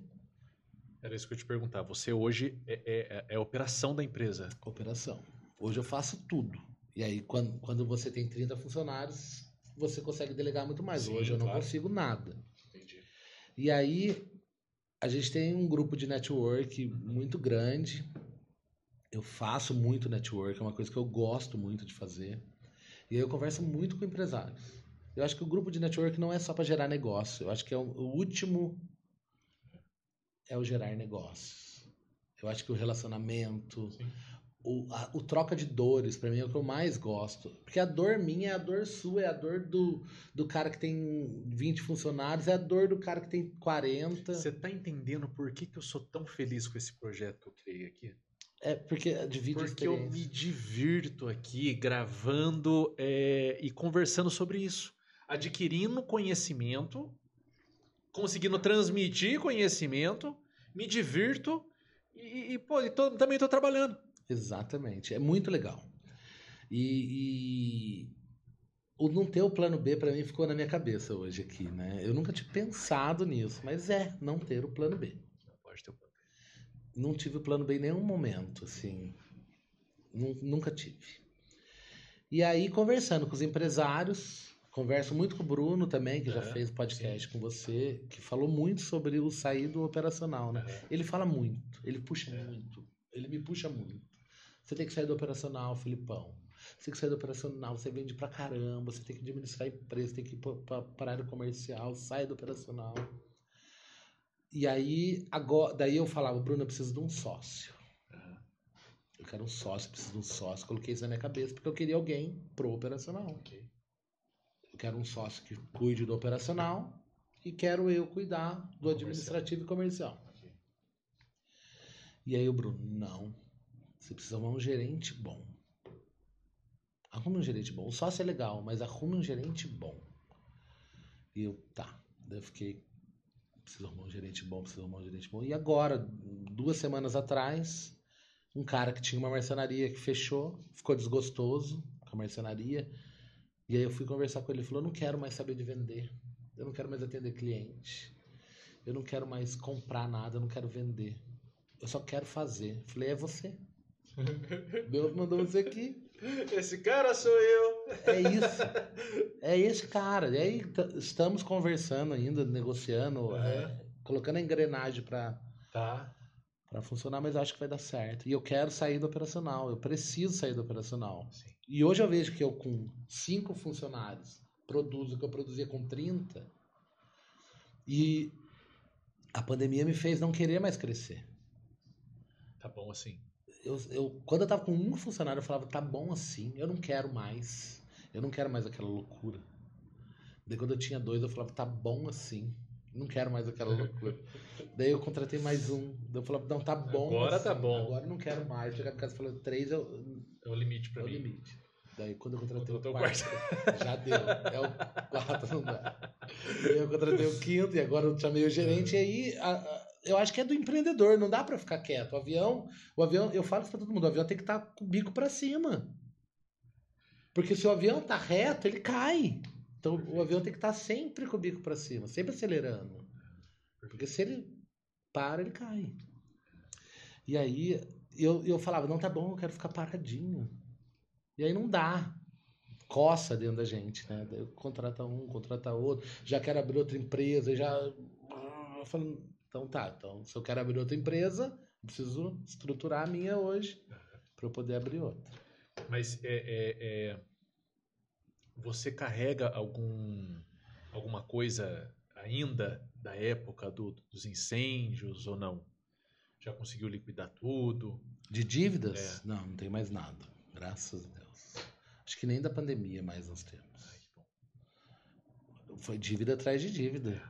Era isso que eu te perguntar. Você hoje é, é, é operação da empresa. operação. Hoje eu faço tudo. E aí, quando, quando você tem 30 funcionários, você consegue delegar muito mais. Sim, Hoje eu não claro. consigo nada. Entendi. E aí, a gente tem um grupo de network muito grande. Eu faço muito network, é uma coisa que eu gosto muito de fazer. E aí eu converso muito com empresários. Eu acho que o grupo de network não é só para gerar negócio. Eu acho que é o último é o gerar negócios. Eu acho que o relacionamento, Sim. o, a- o troca de dores, para mim é o que eu mais gosto. Porque a dor minha é a dor sua, é a dor do, do cara que tem 20 funcionários, é a dor do cara que tem 40. Você tá entendendo por que, que eu sou tão feliz com esse projeto que eu criei aqui? É porque divide Porque eu me divirto aqui gravando é, e conversando sobre isso. Adquirindo conhecimento, conseguindo transmitir conhecimento, me divirto e, e, pô, e tô- também estou trabalhando. Exatamente. É muito legal. E, e o não ter o plano B para mim ficou na minha cabeça hoje aqui, né? Eu nunca tinha pensado nisso, mas é não ter o plano B. Pode ter um Não tive o plano B em nenhum momento, assim. Nu- Nunca tive. E aí, conversando com os empresários, Converso muito com o Bruno também, que já Aham, fez podcast com você, que falou muito sobre o sair do operacional, né? Aham. Ele fala muito, ele puxa É. muito, ele me puxa muito. Você tem que sair do operacional, Filipão. Você tem que sair do operacional, você vende pra caramba, você tem que administrar empresa, tem que ir pra, pra, área comercial, sai do operacional. E aí, agora, daí eu falava, Bruno, eu preciso de um sócio. Aham. Eu quero um sócio, preciso de um sócio. Coloquei isso na minha cabeça porque eu queria alguém pro operacional. Ok. Quero um sócio que cuide do operacional e quero eu cuidar do Comercial. administrativo e comercial. E aí o Bruno, não. Você precisa arrumar um gerente bom. Arrume um gerente bom. O sócio é legal, mas arrume um gerente bom. E eu, tá. Daí eu fiquei, preciso arrumar um gerente bom, preciso arrumar um gerente bom. E agora, duas semanas atrás, um cara que tinha uma marcenaria que fechou, ficou desgostoso com a marcenaria. E aí eu fui conversar com ele, ele falou, eu não quero mais saber de vender. Eu não quero mais atender cliente. Eu não quero mais comprar nada, eu não quero vender. Eu só quero fazer. Falei, é você. Deus mandou você aqui. Esse cara sou eu. É isso. É esse cara. E aí estamos conversando ainda, negociando, Aham. é, colocando a engrenagem para Tá. Para funcionar, mas acho que vai dar certo. E eu quero sair do operacional. Eu preciso sair do operacional. Sim. E hoje eu vejo que eu com cinco funcionários produzo o que eu produzia com 30. E a pandemia me fez não querer mais crescer. Tá bom assim. eu, eu, quando eu tava com um funcionário, eu falava, tá bom assim, eu não quero mais. Eu não quero mais aquela loucura. Daí quando eu tinha dois, eu falava, tá bom assim. Não quero mais aquela loucura. Daí eu contratei mais um. Daí eu falava, não, tá bom. Agora tá assim, bom. Agora não quero mais. Chegava em casa e falei, três é o, É o limite é pra o mim. limite. Daí quando eu contratei o o quarto, já deu. É o quatro, não dá. Daí eu contratei o quinto e agora eu chamei o gerente. E aí a- a- eu acho que é do empreendedor, não dá pra ficar quieto. O avião, o avião, eu falo isso pra todo mundo, o avião tem que estar com o bico pra cima. Porque se o avião tá reto, ele cai. Então o avião tem que estar sempre com o bico pra cima, sempre acelerando. Porque se ele para, ele cai. E aí eu, eu falava, não, tá bom, eu quero ficar paradinho. E aí não dá. Coça dentro da gente, né? Contrata um, contrata outro. Já quero abrir outra empresa, já. Eu falo, então tá, então se eu quero abrir outra empresa, preciso estruturar a minha hoje para eu poder abrir outra. Mas é, é- é, você carrega algum alguma coisa ainda da época do- dos incêndios ou não? Já conseguiu liquidar tudo? De dívidas? É. Não, não tem mais nada. Graças a Deus. Acho que nem da pandemia mais nós temos. Ai. Foi dívida atrás de dívida.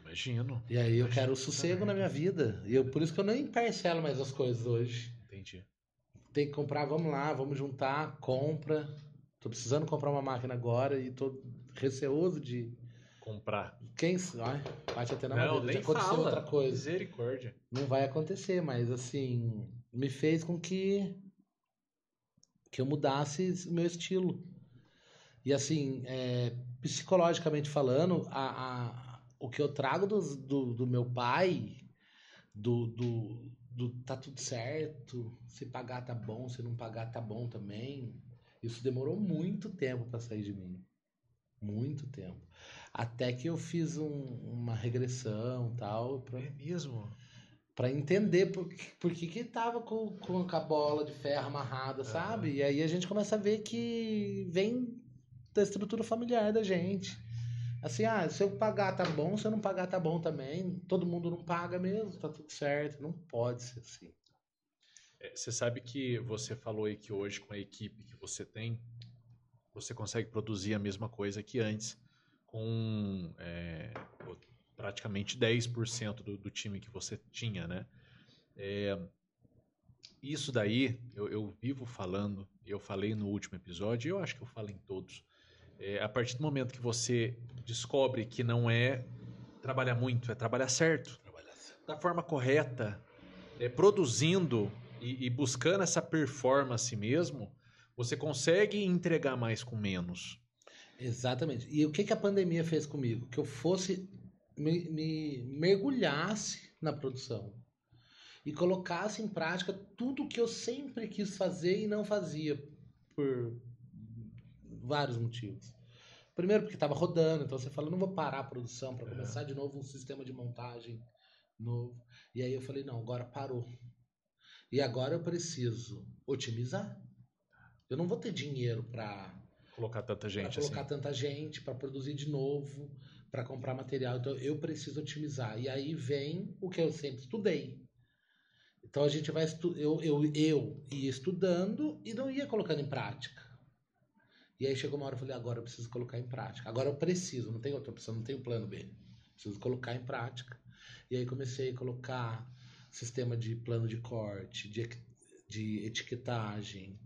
Imagino. E aí eu Imagino quero sossego na minha vida. E eu, por isso que eu nem parcelo mais as coisas hoje. Entendi. Tem que comprar, vamos lá, vamos juntar, compra. Tô precisando comprar uma máquina agora e tô receoso de. Comprar. Quem. Ai, bate até na não, madeira. nem Já aconteceu fala. outra coisa. Misericórdia. Não vai acontecer, mas assim, me fez com que. que eu mudasse o meu estilo. E assim, é, psicologicamente falando, a, a- o que eu trago dos- do, do meu pai, do, do, do tá tudo certo, se pagar tá bom, se não pagar tá bom também. Isso demorou muito tempo para sair de mim. Muito tempo. Até que eu fiz um- uma regressão tal, pra, É mesmo? Pra entender por, que- por que que tava com, com a bola de ferro amarrada, sabe? E aí a gente começa a ver que vem da estrutura familiar da gente. Assim, ah, se eu pagar tá bom, se eu não pagar tá bom também. Todo mundo não paga mesmo, tá tudo certo. Não pode ser assim. É, Você sabe que você falou aí que hoje, com a equipe que você tem, você consegue produzir a mesma coisa que antes, com é, praticamente 10% do, do time que você tinha, né? É, isso daí, eu, eu vivo falando, eu falei no último episódio, e eu acho que eu falo em todos. É, a partir do momento que você descobre que não é trabalhar muito, é trabalhar certo, da forma correta, é, produzindo e, e buscando essa performance mesmo, você consegue entregar mais com menos. Exatamente. E o que, que a pandemia fez comigo? Que eu fosse, me, me mergulhasse na produção e colocasse em prática tudo que eu sempre quis fazer e não fazia por vários motivos. Primeiro porque estava rodando, então você fala, não vou parar a produção para começar de novo um sistema de montagem novo. E aí eu falei, não, agora parou. E agora eu preciso otimizar. Eu não vou ter dinheiro para Colocar tanta gente colocar assim. tanta gente, para produzir de novo, para comprar material. Então eu preciso otimizar. E aí vem o que eu sempre estudei. Então a gente vai estu eu, eu, eu ia estudando e não ia colocando em prática. E aí chegou uma hora eu falei, agora eu preciso colocar em prática. Agora eu preciso, não tem outra opção, não tenho plano B. Preciso colocar em prática. E aí comecei a colocar sistema de plano de corte, de, de etiquetagem,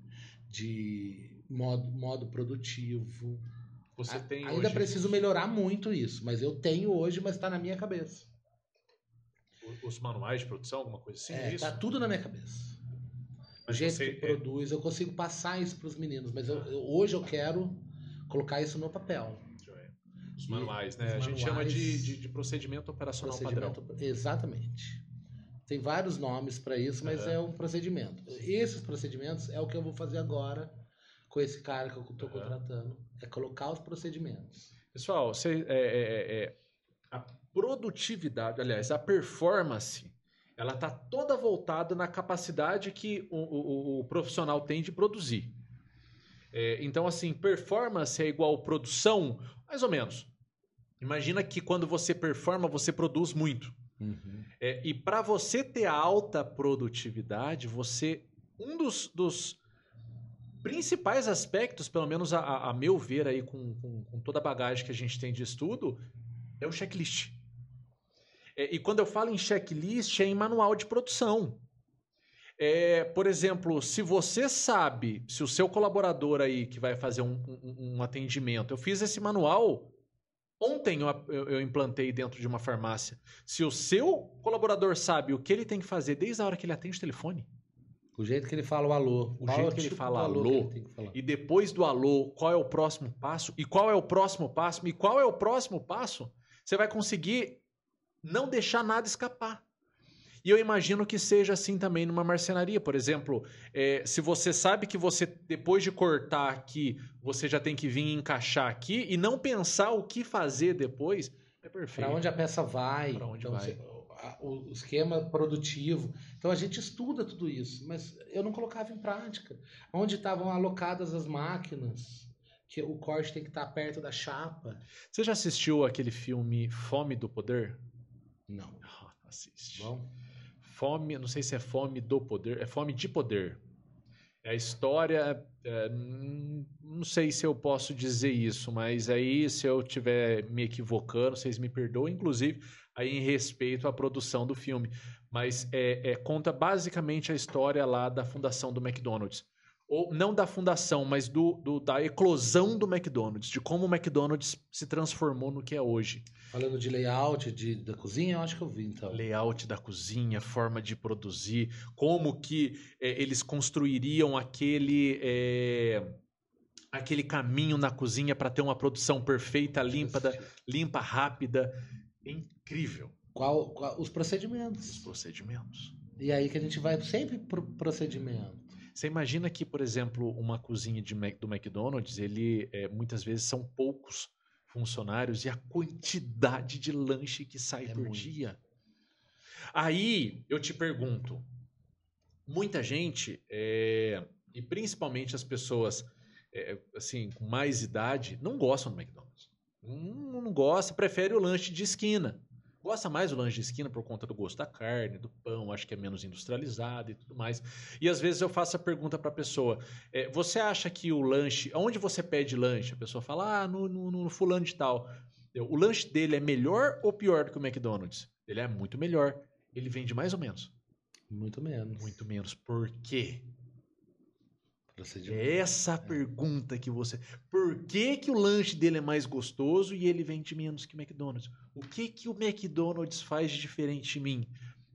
de modo, modo produtivo. Você A- tem Ainda hoje preciso melhorar muito isso, mas eu tenho hoje, mas está na minha cabeça. os manuais de produção, alguma coisa assim? é, isso? tá tudo na minha cabeça. O Mas jeito você- que produz, eu consigo passar isso para os meninos, mas eu- eu- hoje eu quero colocar isso no papel. Os manuais, né? Os a gente chama de, manuais- de, de procedimento operacional Procedimento, padrão. exatamente. Tem vários nomes para isso, mas Aham. é um procedimento. Esses procedimentos é o que eu vou fazer agora com esse cara que eu estou Aham. contratando, é colocar os procedimentos. Pessoal, você, é, é, é, é, a produtividade, aliás, a performance, ela está toda voltada na capacidade que o, o- o profissional tem de produzir. É, então, assim, performance é igual produção, mais ou menos. Imagina que quando você performa, você produz muito. É, e para você ter alta produtividade, você. Um dos, dos principais aspectos, pelo menos a, a- a meu ver, aí, com, com- com toda a bagagem que a gente tem de estudo, é o checklist. É, e quando eu falo em checklist, é em manual de produção. É, por exemplo, se você sabe, se o seu colaborador aí que vai fazer um, um- um atendimento, eu fiz esse manual ontem, eu, eu- eu implantei dentro de uma farmácia. Se o seu colaborador sabe o que ele tem que fazer desde a hora que ele atende o telefone, O jeito que ele fala o alô. O qual jeito é que ele tipo fala alô, que ele e depois do alô, qual é o próximo passo? E qual é o próximo passo? E qual é o próximo passo? Você vai conseguir não deixar nada escapar. E eu imagino que seja assim também numa marcenaria. Por exemplo, é, se você sabe que você, depois de cortar aqui, você já tem que vir encaixar aqui e não pensar o que fazer depois, é perfeito. Para onde a peça vai, Pra onde então, vai. você- o esquema produtivo. Então a gente estuda tudo isso, mas eu não colocava em prática. Onde estavam alocadas as máquinas, que o corte tem que estar perto da chapa. Você já assistiu aquele filme Fome do Poder? Não. Ah, assiste. Bom, Fome, não sei se é fome do poder, é fome de poder. É a história, é, não sei se eu posso dizer isso, mas aí se eu estiver me equivocando, vocês me perdoem, inclusive aí em respeito à produção do filme. Mas é, é, conta basicamente a história lá da fundação do McDonald's. Ou não da fundação, mas do, do- da eclosão do McDonald's, de como o McDonald's se transformou no que é hoje. falando de layout de, da cozinha, eu acho que eu vi então. layout da cozinha, forma de produzir, como que eh, eles construiriam aquele eh, aquele caminho na cozinha para ter uma produção perfeita, limpa, limpa, rápida, É incrível Qual, qual- os os procedimentos. procedimentos. E aí que a gente vai sempre pro procedimento. Você imagina que, por exemplo, uma cozinha de do McDonald's, ele eh, muitas vezes são poucos funcionários e a quantidade de lanche que sai É por muito. dia. Aí eu te pergunto, muita gente, eh, e principalmente as pessoas eh, assim com mais idade, não gostam do McDonald's. Não, não gosta, prefere o lanche de esquina. Gosta mais do lanche de esquina por conta do gosto da carne, do pão, acho que é menos industrializado e tudo mais. E às vezes eu faço a pergunta para a pessoa: é, você acha que o lanche, onde você pede lanche? A pessoa fala, ah, no, no, no fulano de tal. O lanche dele é melhor ou pior do que o McDonald's? Ele é muito melhor. Ele vende mais ou menos. Muito menos. Muito menos. Por quê? É essa a pergunta que você. Por que, que o lanche dele é mais gostoso e ele vende menos que o McDonald's? O que que o McDonald's faz de diferente de mim?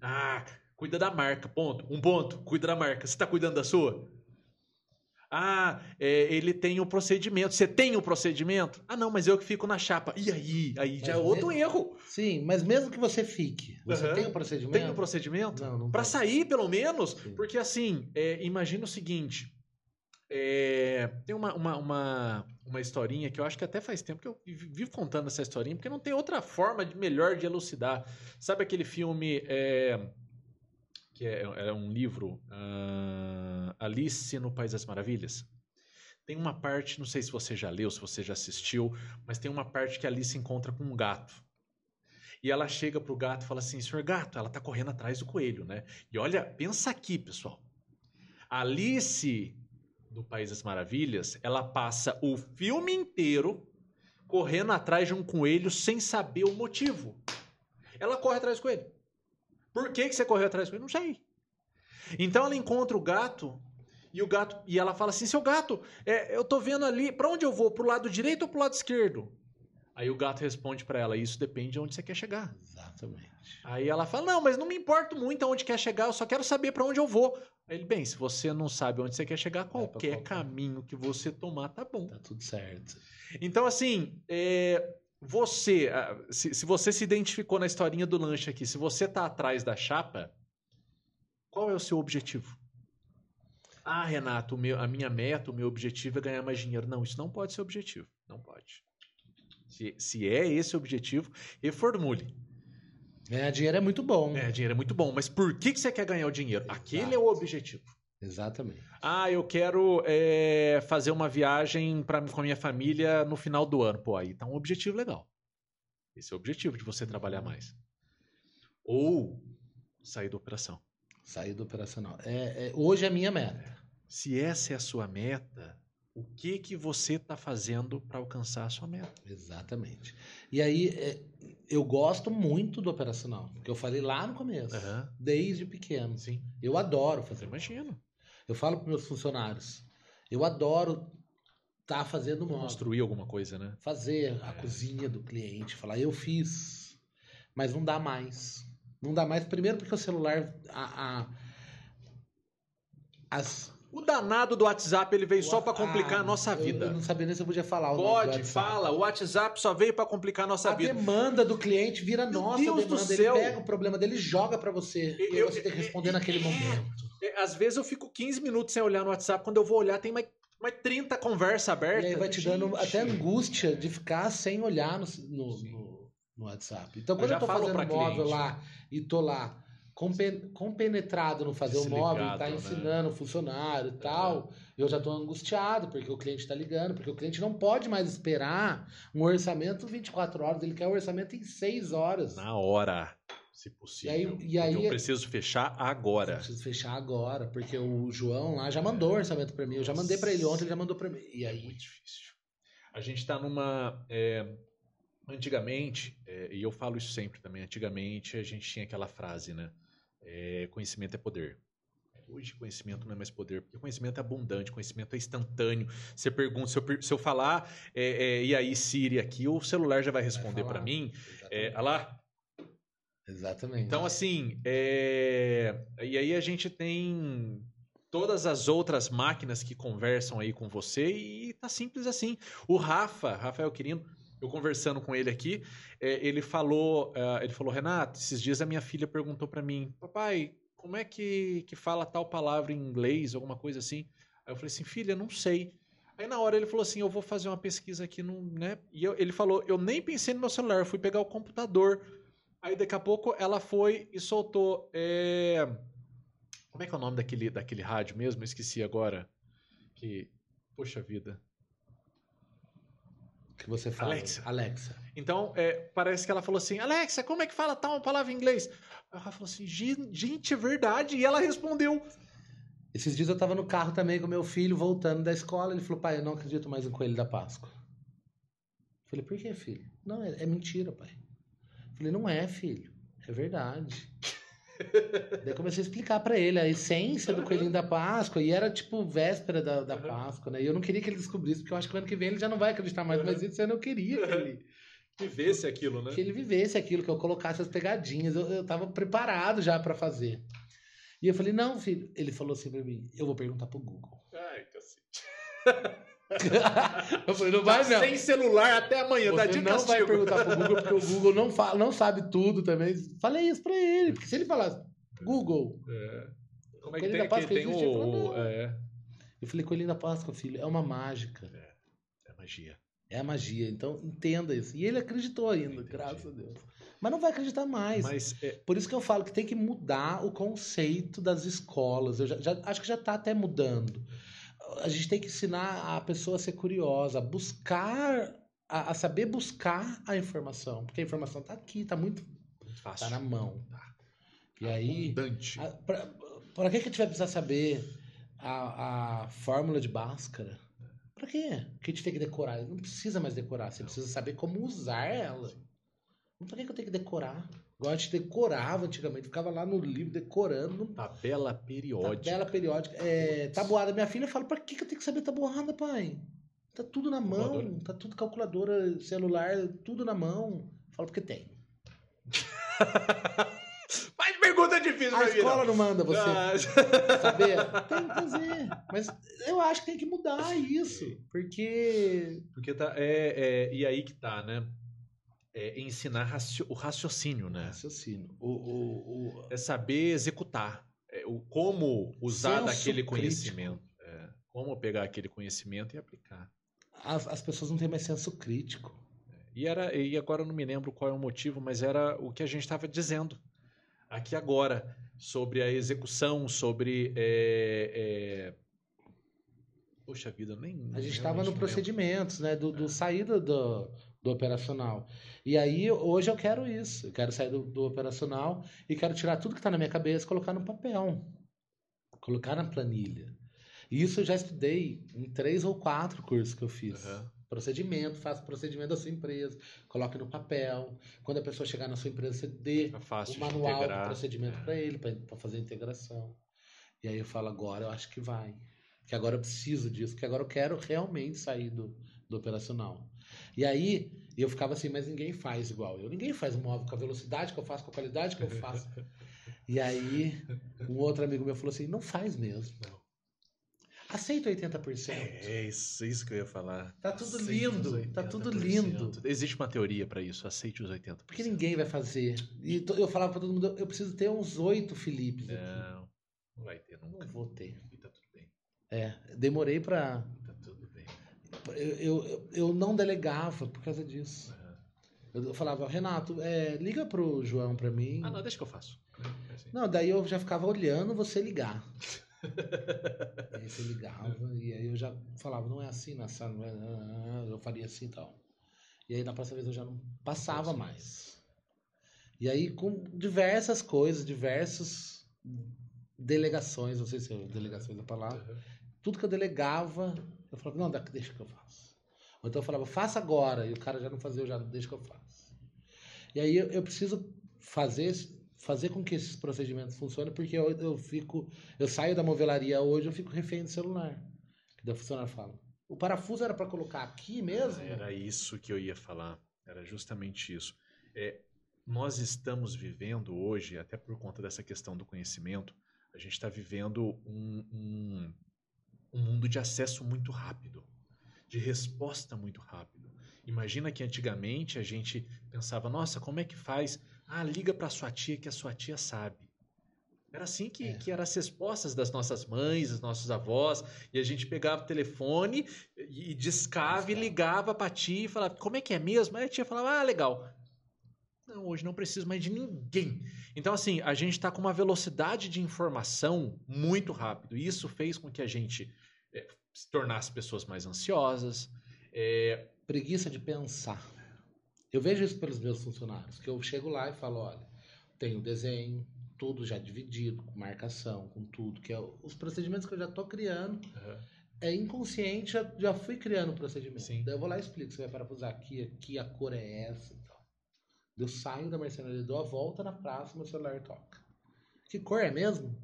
Ah, cuida da marca, ponto. Um ponto, cuida da marca. Você está cuidando da sua? Ah, é, ele tem o procedimento. Você tem o procedimento? Ah, não, mas eu que fico na chapa. E aí? Aí já é outro mesmo- erro. Sim, mas mesmo que você fique, você Aham. tem o procedimento? Tem o procedimento? Não, não Para sair, pelo menos, Sim. porque assim, é, imagina o seguinte: é, tem uma, uma, uma, uma historinha que eu acho que até faz tempo que eu vi- vivo contando essa historinha, porque não tem outra forma de melhor de elucidar. Sabe aquele filme é, que é, é um livro, ah, Alice no País das Maravilhas? Tem uma parte, não sei se você já leu, se você já assistiu, mas tem uma parte que Alice encontra com um gato. E ela chega pro gato e fala assim: Senhor gato, ela tá correndo atrás do coelho, né? E olha, pensa aqui, pessoal. Alice do País das Maravilhas, ela passa o filme inteiro correndo atrás de um coelho sem saber o motivo. Ela corre atrás do coelho. Por que, que você correu atrás do coelho? Não sei. Então ela encontra o gato e o gato e ela fala assim: "Seu gato, é, eu tô vendo ali, para onde eu vou? Pro lado direito ou pro lado esquerdo?" Aí o gato responde para ela: "Isso depende de onde você quer chegar." Exatamente. Aí ela fala: Não, mas não me importo muito aonde quer chegar, eu só quero saber para onde eu vou. Ele, bem, se você não sabe onde você quer chegar, pra qualquer qualquer. caminho que você tomar tá bom. Tá tudo certo. Então, assim, é, você, ah, se, se você se identificou na historinha do lanche aqui, se você tá atrás da chapa, qual é o seu objetivo? Ah, Renato, meu- a minha meta, o meu objetivo é ganhar mais dinheiro. Não, isso não pode ser objetivo. Não pode. Se, se é esse o objetivo, reformule. Ganhar dinheiro é muito bom. Ganhar dinheiro é muito bom, mas por que, que você quer ganhar o dinheiro? Exato. Aquele é o objetivo. Exatamente. Ah, eu quero é, fazer uma viagem pra, com a minha família no final do ano. Pô, aí tá um objetivo legal. Esse é o objetivo de você trabalhar mais. Ou sair da operação. Sair do operacional. É, é- hoje é a minha meta. Se essa é a sua meta, o que que você tá fazendo para alcançar a sua meta? Exatamente. E aí, é, eu gosto muito do operacional. Porque eu falei lá no começo. Aham. Desde pequeno. Sim, Eu adoro eu fazer. imagino. Eu falo para meus funcionários. Eu adoro estar fazendo móvel. Construir alguma coisa, né? fazer a É. cozinha do cliente, falar eu fiz, mas não dá mais. Não dá mais, primeiro porque o celular, a, a- as, O danado do WhatsApp, ele veio só para complicar Ah, a nossa eu- vida. Eu, não sabia nem se eu podia falar o do Pode, fala. O WhatsApp só veio para complicar a nossa A vida. demanda do cliente vira Meu nossa Deus do demanda. céu. Ele pega o problema dele e joga pra você. Eu- e eu- você tem que responder eu- naquele momento. Às vezes eu fico 15 minutos sem olhar no WhatsApp. Quando eu vou olhar, tem mais, mais 30 conversas E abertas. aí vai te dando Gente, até angústia de ficar sem olhar no, no, no- no WhatsApp. Então, Eu quando já eu, tô fazendo móvel cliente. lá e tô lá compenetrado no fazer o móvel, tá né? ensinando o funcionário e tal, eu já tô angustiado, porque o cliente tá ligando, porque o cliente não pode mais esperar um orçamento 24 horas, ele quer o orçamento em 6 horas. Na hora, se possível. E aí- e aí- eu preciso fechar Eu agora. preciso fechar agora, porque o João lá já mandou o orçamento pra mim. Eu já mandei pra ele ontem, ele já mandou pra mim. E É aí, muito difícil. A gente tá numa. é, antigamente, é, e eu falo isso sempre também, antigamente a gente tinha aquela frase, né? É, conhecimento é poder. Hoje conhecimento não é mais poder, porque conhecimento é abundante, conhecimento é instantâneo. Você pergunta, se eu, se eu falar, é, é, e aí Siri aqui, o celular já vai responder para mim. É, exatamente. olha lá, exatamente. então, assim, é, e aí a gente tem todas as outras máquinas que conversam aí com você e tá simples assim. O Rafa, Rafael Quirino, eu conversando com ele aqui, é, ele falou, ah, ele falou, Renato, esses dias a minha filha perguntou pra mim, papai, como é que, que fala tal palavra em inglês, alguma coisa assim? Aí eu falei assim, filha, não sei. Aí na hora ele falou assim, eu vou fazer uma pesquisa aqui no, né? E eu- ele falou, eu nem pensei no meu celular, eu fui pegar o computador. Aí daqui a pouco ela foi e soltou. é, Como é que é o nome daquele, daquele rádio mesmo? Eu esqueci agora. Que. Poxa vida. Que você fala. Alexa. Alexa. Então, é, parece que ela falou assim: Alexa, como é que fala tal palavra em inglês? Ela falou assim: "Gen- gente, é verdade. E ela respondeu. Esses dias eu tava no carro também com meu filho, voltando da escola. Ele falou, pai, eu não acredito mais em Coelho da Páscoa. Eu falei, por que, filho? Não, é, é mentira, pai. Eu falei, não é, filho. É verdade. Daí eu comecei a explicar pra ele a essência do Coelhinho da Páscoa. E era tipo véspera da, da Uhum. Páscoa, né? E eu não queria que ele descobrisse, porque eu acho que o ano que vem ele já não vai acreditar mais. Mas ano eu queria que ele, vê-se aquilo, né? que ele vivesse aquilo, que eu colocasse as pegadinhas. Eu, eu tava preparado já pra fazer. E eu falei, não, filho. Ele falou assim pra mim, eu vou perguntar pro Google. Ai, cacete. eu falei, não vai Tá não. sem celular até amanhã, tá Você de não castigo. vai perguntar pro Google, porque o Google não, fala, não sabe tudo também. Falei isso pra ele, porque se ele falasse, Google, É. Como é que tem, da que Páscoa tem existe? Ele falou, o. não. É, eu falei, Coelhinho da Páscoa, filho, é uma mágica. é magia. É a magia. Então, entenda isso. E ele acreditou ainda, Entendi. graças a Deus. Mas não vai acreditar mais. Mas é, Por isso que eu falo que tem que mudar o conceito das escolas. Eu já, já- acho que já está até mudando. A gente tem que ensinar a pessoa a ser curiosa, a buscar, a, a saber buscar a informação. Porque a informação está aqui, está muito muito fácil. tá na mão. Tá. E aí, Abundante. para que, que a gente vai precisar saber a, a fórmula de Bhaskara? Pra quê? Que a gente tem que decorar? Não precisa mais decorar, você precisa saber como usar ela. Não pra que, que eu tenho que decorar? Igual a gente decorava antigamente, ficava lá no livro decorando. Tabela periódica. Tabela periódica. É, tabuada. Minha filha fala, pra que, que eu tenho que saber tabuada, pai? Tá tudo na mão, Calculadora. tá tudo calculadora, celular, tudo na mão. Fala porque tem. Faz pergunta difícil A escola não. não manda você Ah, saber? Tem que fazer. Mas eu acho que tem que mudar isso. Porque. Porque tá. É, é, e aí que tá, né? É ensinar raci- o raciocínio, né? Raciocínio. O, o, o... É saber executar. É, o, como usar Senso daquele conhecimento. É, como pegar aquele conhecimento e aplicar. As, as pessoas não têm mais senso crítico. E, era, e agora eu não me lembro qual é o motivo, mas era o que a gente estava dizendo aqui agora, sobre a execução, sobre. É, é... Poxa vida, nem. A gente estava no procedimentos, né? Do, do saída do, do operacional. E aí, hoje eu quero isso. Eu quero sair do, do operacional e quero tirar tudo que está na minha cabeça e colocar no papel. Colocar na planilha. E isso eu já estudei em três ou quatro cursos que eu fiz. Aham. Procedimento, faça procedimento da sua empresa, coloque no papel. Quando a pessoa chegar na sua empresa, você dê É o manual do procedimento É. para ele, para fazer a integração. E aí eu falo, agora eu acho que vai. Que agora eu preciso disso, que agora eu quero realmente sair do, do operacional. E aí eu ficava assim, mas ninguém faz igual eu. Ninguém faz móvel com a velocidade que eu faço, com a qualidade que eu faço. e aí um outro amigo meu falou assim, não faz mesmo. Não. Aceita 80%. É isso, isso que eu ia falar. Tá tudo lindo, tá tudo 80%. lindo. Existe uma teoria para isso, aceite os 80%. Porque ninguém vai fazer. E eu falava para todo mundo, eu preciso ter uns oito Filipes aqui. Não, não vai ter nunca. Não vou ter. E tá tudo bem. É, demorei pra. Eu, eu, eu não delegava por causa disso. Eu falava, Renato, é, liga pro João pra mim. Ah, não, deixa que eu faço. É assim. Não, daí eu já ficava olhando você ligar. aí você ligava, e aí eu já falava, não é assim na sala, não é, eu faria assim e tal. E aí na próxima vez eu já não passava mais. E aí com diversas coisas, diversas delegações, não sei se é delegações da palavra, tudo que eu delegava, eu falava, não, deixa que eu faço. Ou então eu falava, faça agora, e o cara já não fazia, eu já deixa que eu faço. E aí eu, eu preciso fazer, fazer com que esses procedimentos funcionem, porque eu, eu fico, eu saio da movelaria hoje, eu fico refém do celular. Que daí o funcionário fala, o parafuso era para colocar aqui mesmo? Era isso que eu ia falar. Era justamente isso. É, nós estamos vivendo hoje, até por conta dessa questão do conhecimento, a gente está vivendo um, um, um mundo de acesso muito rápido, de resposta muito rápido. Imagina que antigamente a gente pensava, nossa, como é que faz? Ah, liga para sua tia que a sua tia sabe. Era assim que, É. que eram as respostas das nossas mães, dos nossos avós, e a gente pegava o telefone e, e discava e ligava pra tia e falava, como é que é mesmo? Aí a tia falava, ah, legal. Não, hoje não preciso mais de ninguém. Então, assim, a gente está com uma velocidade de informação muito rápido. E isso fez com que a gente eh, se tornasse pessoas mais ansiosas. eh, Preguiça de pensar. Eu vejo isso pelos meus funcionários, que eu chego lá e falo, olha, tem o desenho, tudo já dividido, com marcação, com tudo, que é os procedimentos que eu já estou criando, é inconsciente, já, já fui criando o procedimento. Sim. Daí eu vou lá e explico, você vai parafusar aqui, aqui, a cor é essa. Eu saio da marcenaria, dou a volta na praça, meu celular toca. Que cor é mesmo?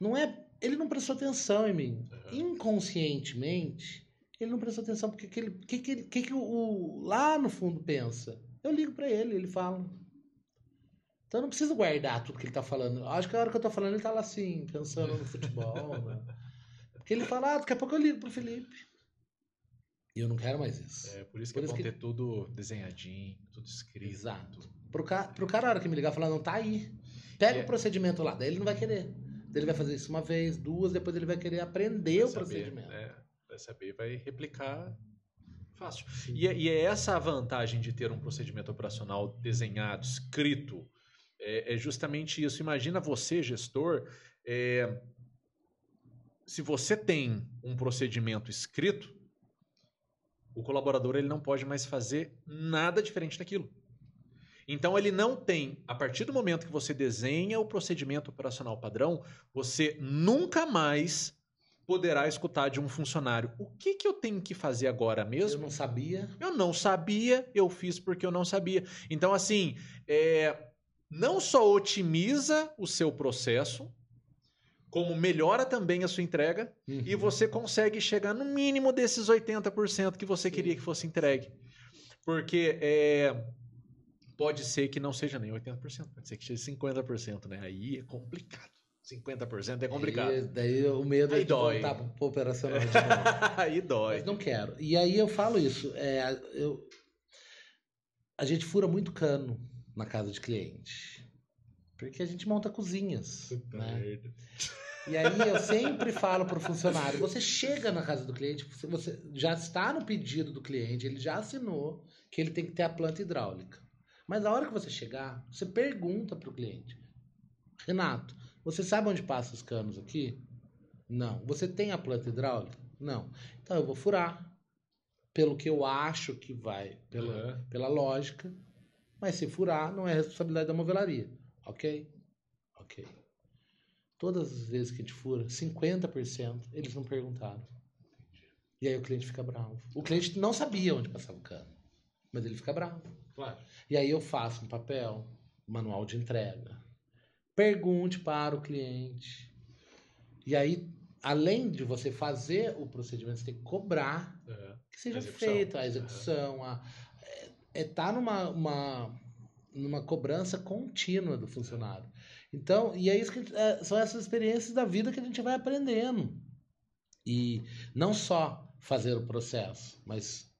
Não é. Ele não prestou atenção em mim. Inconscientemente, ele não prestou atenção porque que ele, que, que, que, que o, o- lá no fundo pensa. Eu ligo pra ele, ele fala. Então eu não preciso guardar tudo que ele tá falando. Acho que a hora que eu tô falando, ele tá lá assim, pensando no futebol, né? Porque ele fala, ah, daqui a pouco eu ligo pro Felipe. E eu não quero mais isso. É por isso que Por é isso bom que- ter tudo desenhadinho, tudo escrito. Exato. Pro, ca... pro cara, a hora que me ligar, falar, não, tá aí. Pega É. o procedimento lá. Daí ele não vai querer. Daí ele vai fazer isso uma vez, duas, depois ele vai querer aprender Pra o saber, procedimento. né? vai saber, vai replicar fácil. E é, e é essa a vantagem de ter um procedimento operacional desenhado, escrito. É, é justamente isso. Imagina você, gestor, é, se você tem um procedimento escrito, o colaborador ele não pode mais fazer nada diferente daquilo. Então ele não tem, a partir do momento que você desenha o procedimento operacional padrão, você nunca mais poderá escutar de um funcionário: o que, que eu tenho que fazer agora mesmo? Eu não sabia. Eu não sabia, eu fiz porque eu não sabia. Então, assim, é, não só otimiza o seu processo, como melhora também a sua entrega uhum. e você consegue chegar no mínimo desses 80% que você Sim. queria que fosse entregue. Porque é, pode ser que não seja nem 80%, pode ser que seja 50%, né? Aí é complicado. 50% é complicado. Daí o medo aí é de dói. voltar para o operacional de novo. aí dói. Mas não quero. E aí eu falo isso. É, eu, a gente fura muito cano na casa de cliente. Porque a gente monta cozinhas. Puta né? merda. E aí eu sempre falo para o funcionário: você chega na casa do cliente, você já está no pedido do cliente, ele já assinou que ele tem que ter a planta hidráulica. Mas na hora que você chegar, você pergunta para o cliente: Renato, você sabe onde passa os canos aqui? Não. Você tem a planta hidráulica? Não. Então eu vou furar pelo que eu acho que vai, pela, uhum. pela lógica. Mas se furar, não é responsabilidade da movelaria. Ok? Ok. Todas as vezes que a gente fura, 50% eles não perguntaram. E aí o cliente fica bravo. O cliente não sabia onde passava o cano, mas ele fica bravo. Claro. E aí eu faço um papel, manual de entrega, Pergunte para o cliente. E aí, além de você fazer o procedimento, você tem que cobrar uhum. que seja a feito a execução. Uhum. A, é, é tá numa uma, numa cobrança contínua do funcionário. Então, e é isso que é, são essas experiências da vida que a gente vai aprendendo. E não só fazer o processo, mas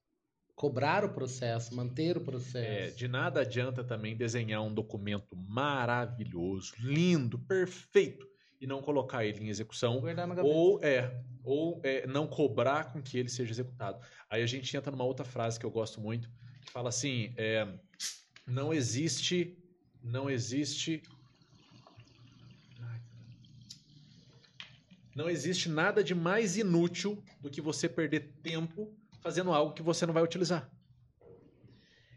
cobrar o processo, manter o processo. É, de nada adianta também desenhar um documento maravilhoso, lindo, perfeito e não colocar ele em execução ou é ou é, não cobrar com que ele seja executado. Aí a gente entra numa outra frase que eu gosto muito que fala assim: é, não existe não existe não existe nada de mais inútil do que você perder tempo fazendo algo que você não vai utilizar.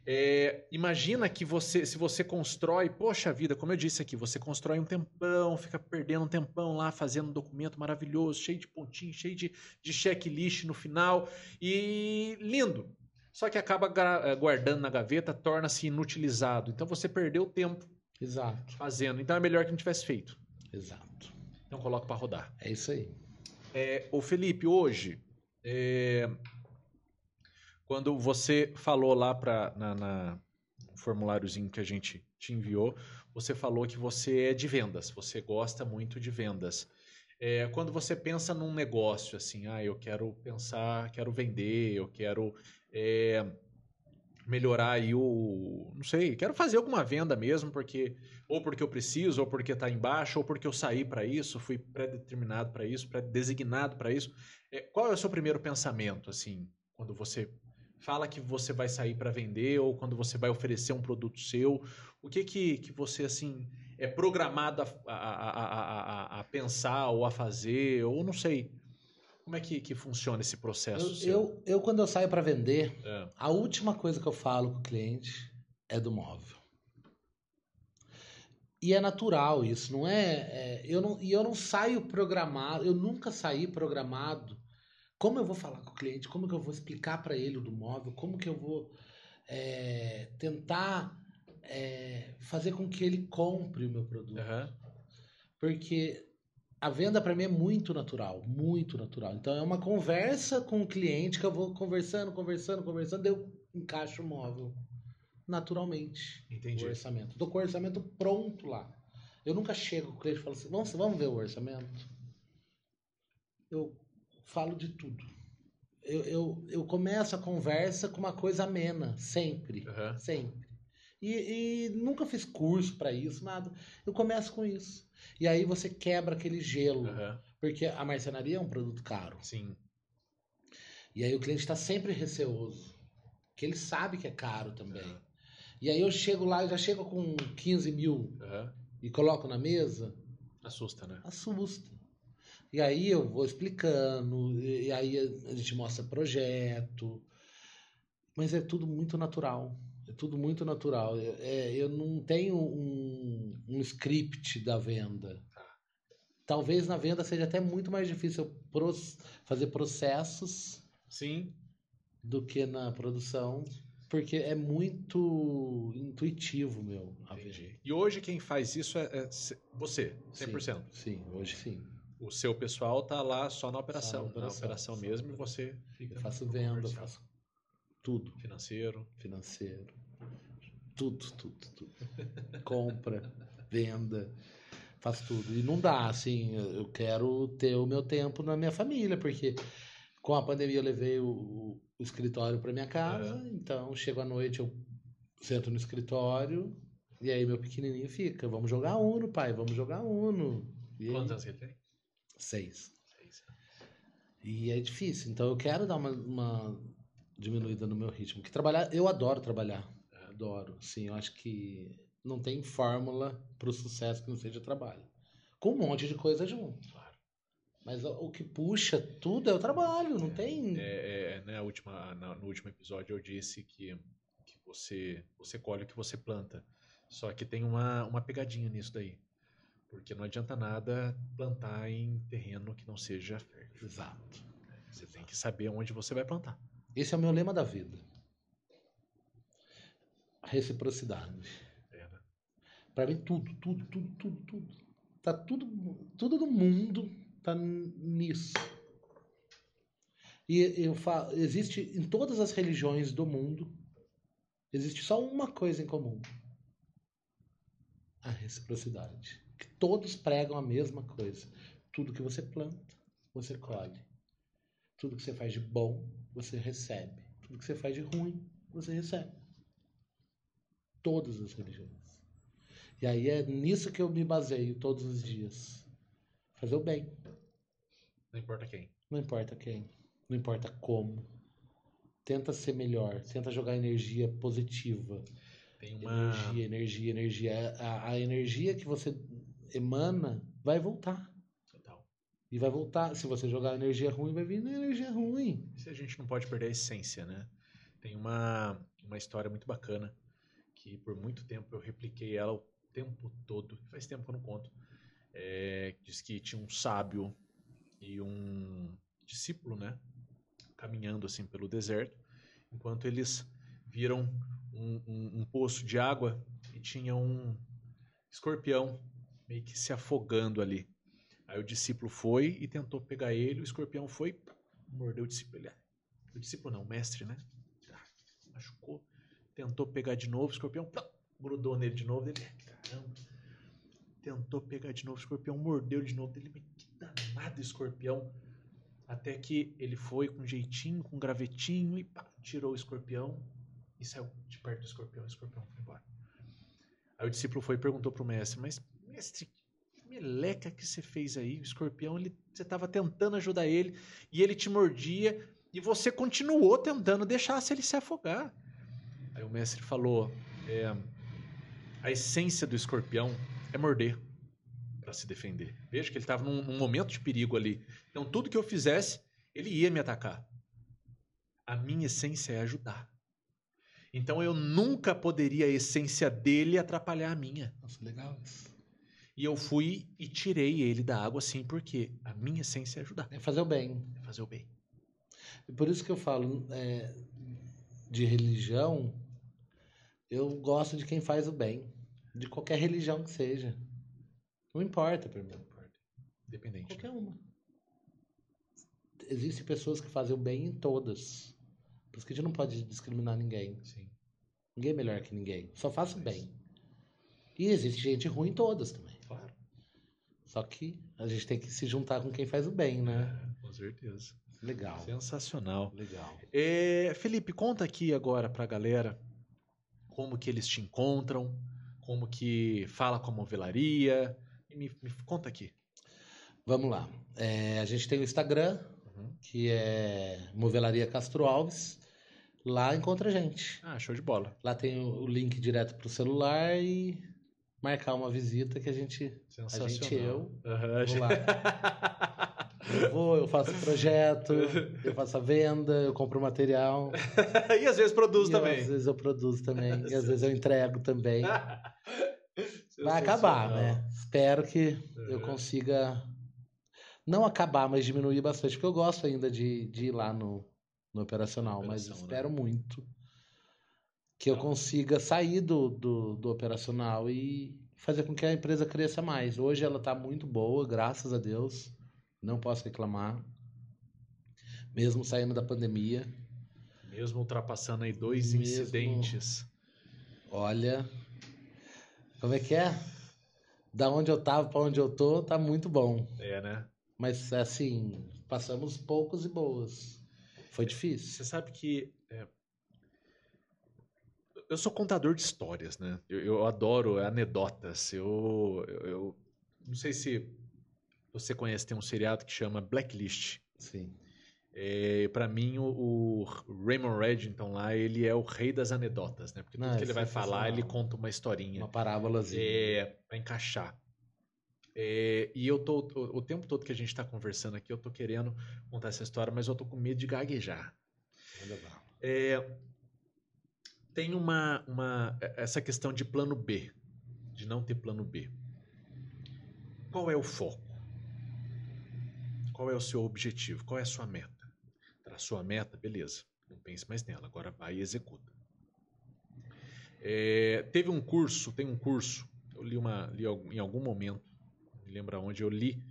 É, imagina que você, se você constrói, poxa vida, como eu disse aqui, você constrói um tempão, fica perdendo um tempão lá fazendo um documento maravilhoso, cheio de pontinhos, cheio de, de checklist no final e lindo. Só que acaba eh, guardando na gaveta, torna-se inutilizado. Então você perdeu tempo Exato. fazendo. Então é melhor que não tivesse feito. Exato. Então coloca para rodar. É isso aí. É, o Felipe, hoje, é, quando você falou lá para na, na formuláriozinho que a gente te enviou, você falou que você é de vendas, você gosta muito de vendas. É, quando você pensa num negócio assim, ah, eu quero pensar, quero vender, eu quero é, melhorar aí o, não sei, quero fazer alguma venda mesmo, porque ou porque eu preciso, ou porque está embaixo, ou porque eu saí para isso, fui pré-determinado para isso, pré-designado para isso. É, qual é o seu primeiro pensamento assim, quando você fala que você vai sair para vender ou quando você vai oferecer um produto seu? O que que, que você assim é programado a, a, a, a, pensar ou a fazer ou não sei? Como é que, que funciona esse processo? Eu, eu, eu, quando eu saio para vender, é. a última coisa que eu falo com o cliente é do móvel. E é natural isso, não é? é eu não, e eu não saio programado, eu nunca saí programado como eu vou falar com o cliente? Como que eu vou explicar para ele do móvel? Como que eu vou é, tentar é, fazer com que ele compre o meu produto? Uhum. Porque a venda para mim é muito natural, muito natural. Então é uma conversa com o cliente que eu vou conversando, conversando, conversando, eu encaixo o móvel naturalmente. Entendi. O orçamento. Tô com o orçamento pronto lá. Eu nunca chego com o cliente e falo assim: vamos, vamos ver o orçamento. Eu falo de tudo. Eu, eu, eu começo a conversa com uma coisa amena, sempre. Uhum. Sempre. E, e, nunca fiz curso para isso, nada. Eu começo com isso. E aí você quebra aquele gelo. Uhum. Porque a marcenaria é um produto caro. Sim. E aí o cliente está sempre receoso, que ele sabe que é caro também. E aí eu chego lá, eu já chego com 15 mil Aham. e coloco na mesa, Assusta, né? assusta. E aí eu vou explicando, e aí a gente mostra projeto. Mas é tudo muito natural. É tudo muito natural. É- é, eu não tenho um, um script da venda. Talvez na venda seja até muito mais difícil eu pros- fazer processos Sim. do que na produção, porque é muito intuitivo, meu. a. Entendi. E hoje quem faz isso é, é você, 100%. Sim, hoje sim. O seu pessoal tá lá só na operação, na operação, na operação só mesmo, e você fica Eu faço venda, eu faço tudo. financeiro. financeiro, tudo, tudo, tudo. Compra, venda, faço tudo. E não dá, assim, eu quero ter o meu tempo na minha família, porque com a pandemia eu levei o, o escritório para minha casa, então chego à noite, eu sento no escritório e aí meu pequenininho fica, vamos jogar Uno, pai, vamos jogar Uno. E Quantos anos ele tem? Seis. Seis. E é difícil. Então eu quero dar uma, uma diminuída no meu ritmo. Que trabalhar, eu adoro trabalhar. Adoro. Sim, eu acho que não tem fórmula para o sucesso que não seja trabalho. Com um monte de coisa junto. Claro. Mas o que puxa tudo é o trabalho, não tem. É, é, né, a última, na- no último episódio eu disse que, que você, você colhe o que você planta. Só que tem uma, uma pegadinha nisso daí. Porque não adianta nada plantar em terreno que não seja fértil. Exato. Você tem que saber onde você vai plantar. Esse é o meu lema da vida. Reciprocidade. É, né? Pra mim, tudo, tudo, tudo, tudo, tudo. Tá tudo, tudo no mundo tá nisso. E eu falo, existe em todas as religiões do mundo, existe só uma coisa em comum: a reciprocidade. Que todos pregam a mesma coisa. Tudo que você planta, você colhe. Tudo que você faz de bom, você recebe. Tudo que você faz de ruim, você recebe. Todas as religiões. E aí é nisso que eu me baseio todos os dias. Fazer o bem. Não importa quem. Não importa quem. Não importa como. Tenta ser melhor. Tenta jogar energia positiva. Tem uma. Energia, energia, energia. A, a energia que você emana vai voltar. E vai voltar. Se você jogar energia ruim, vai vir energia ruim. Se a gente não pode perder a essência, né? Tem uma, uma história muito bacana que por muito tempo eu repliquei ela o tempo todo. Faz tempo que eu não conto. É, diz que tinha um sábio e um discípulo, né? Caminhando assim pelo deserto, enquanto eles viram um, um- um poço de água e tinha um escorpião meio que se afogando ali. Aí o discípulo foi e tentou pegar ele, o escorpião foi, mordeu o discípulo. Ele, o discípulo não, o mestre, né? Ah, Machucou, tentou pegar de novo, o escorpião grudou nele de novo. Ele, caramba. Tentou pegar de novo, o escorpião mordeu de novo. Ele, "Mas que danado escorpião. Até que ele foi com jeitinho, com gravetinho e pá, tirou o escorpião e saiu de perto do escorpião. O escorpião foi embora. Aí o discípulo foi e perguntou pro mestre: Mas, mestre, meleca que você fez aí? O escorpião, ele, você estava tentando ajudar ele e ele te mordia e você continuou tentando deixar ele se afogar. Aí o mestre falou: é, a essência do escorpião é morder para se defender. Veja que ele estava num, num momento de perigo ali. Então tudo que eu fizesse, ele ia me atacar. A minha essência é ajudar. Então eu nunca poderia a essência dele atrapalhar a minha. Nossa, legal isso. E eu fui e tirei ele da água assim, porque a minha essência é ajudar, É fazer o bem. é fazer o bem. E por isso que eu falo é, de religião, eu gosto de quem faz o bem. De qualquer religião que seja. Não importa pra mim. Independente. Qualquer uma. Existem pessoas que fazem o bem em todas. Por isso que a gente não pode discriminar ninguém. Sim. Ninguém é melhor que ninguém. Só faça o bem. E existe gente ruim em todas também. Só que a gente tem que se juntar com quem faz o bem, né? É, com certeza. Legal. Sensacional. Legal. É, Felipe, conta aqui agora pra galera como que eles te encontram, como que fala com a movelaria. Me, me conta aqui. Vamos lá. É, a gente tem o Instagram, Uhum. que é Movelaria Castro Alves. Lá encontra a gente. Ah, show de bola. Lá tem o link direto pro celular e marcar uma visita que a gente, a gente eu Aham. vou lá. Eu vou, eu faço o projeto, eu faço a venda, eu compro o material. e às vezes produz e também. às vezes eu produzo também. E às vezes eu entrego também. Vai acabar, né? Espero que eu Uhum. consiga não acabar, mas diminuir bastante, porque eu gosto ainda de, de ir lá no, no operacional, mas Operação, né? espero muito que eu consiga sair do, do, do operacional e fazer com que a empresa cresça mais. Hoje ela está muito boa, graças a Deus, não posso reclamar, mesmo saindo da pandemia. Mesmo ultrapassando aí dois Mesmo- incidentes. Olha, como é que é? Da onde eu tava para onde eu tô, tá muito bom. É, né? Mas assim, passamos poucos e boas. Foi Você difícil. sabe que. Eu sou contador de histórias, né? Eu, eu adoro anedotas. Eu, eu, eu não sei se você conhece, tem um seriado que chama Blacklist. Sim. É, para mim, o, o Raymond Reddington lá, ele é o rei das anedotas, né? Porque tudo Não, é que ele vai falar, ele conta uma historinha. Uma parábolazinha. É, para encaixar. É, e eu tô, o, o tempo todo que a gente tá conversando aqui, eu tô querendo contar essa história, mas eu tô com medo de gaguejar. Olha lá. É, tem uma, uma essa questão de plano B, de não ter plano B. Qual é o foco? Qual é o seu objetivo? Qual é a sua meta? Traçou a meta, beleza. Não pense mais nela, agora vai e executa. É, teve um curso, tem um curso, eu li, uma, li em algum momento, não me lembro onde eu li,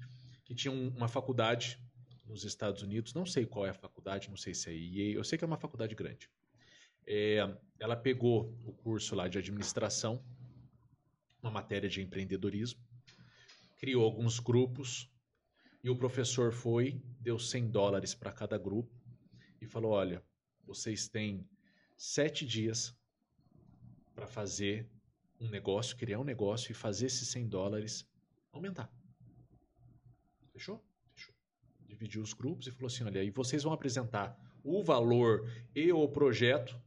que tinha um- uma faculdade nos Estados Unidos, não sei qual é a faculdade, não sei se é EA, eu sei que é uma faculdade grande. É, ela pegou o curso lá de administração, uma matéria de empreendedorismo, criou alguns grupos e o professor foi, deu 100 dólares para cada grupo e falou: olha, vocês têm sete dias para fazer um negócio, criar um negócio e fazer esses 100 dólares aumentar. Fechou? Fechou. Dividiu os grupos e falou assim: olha, e vocês vão apresentar o valor e o projeto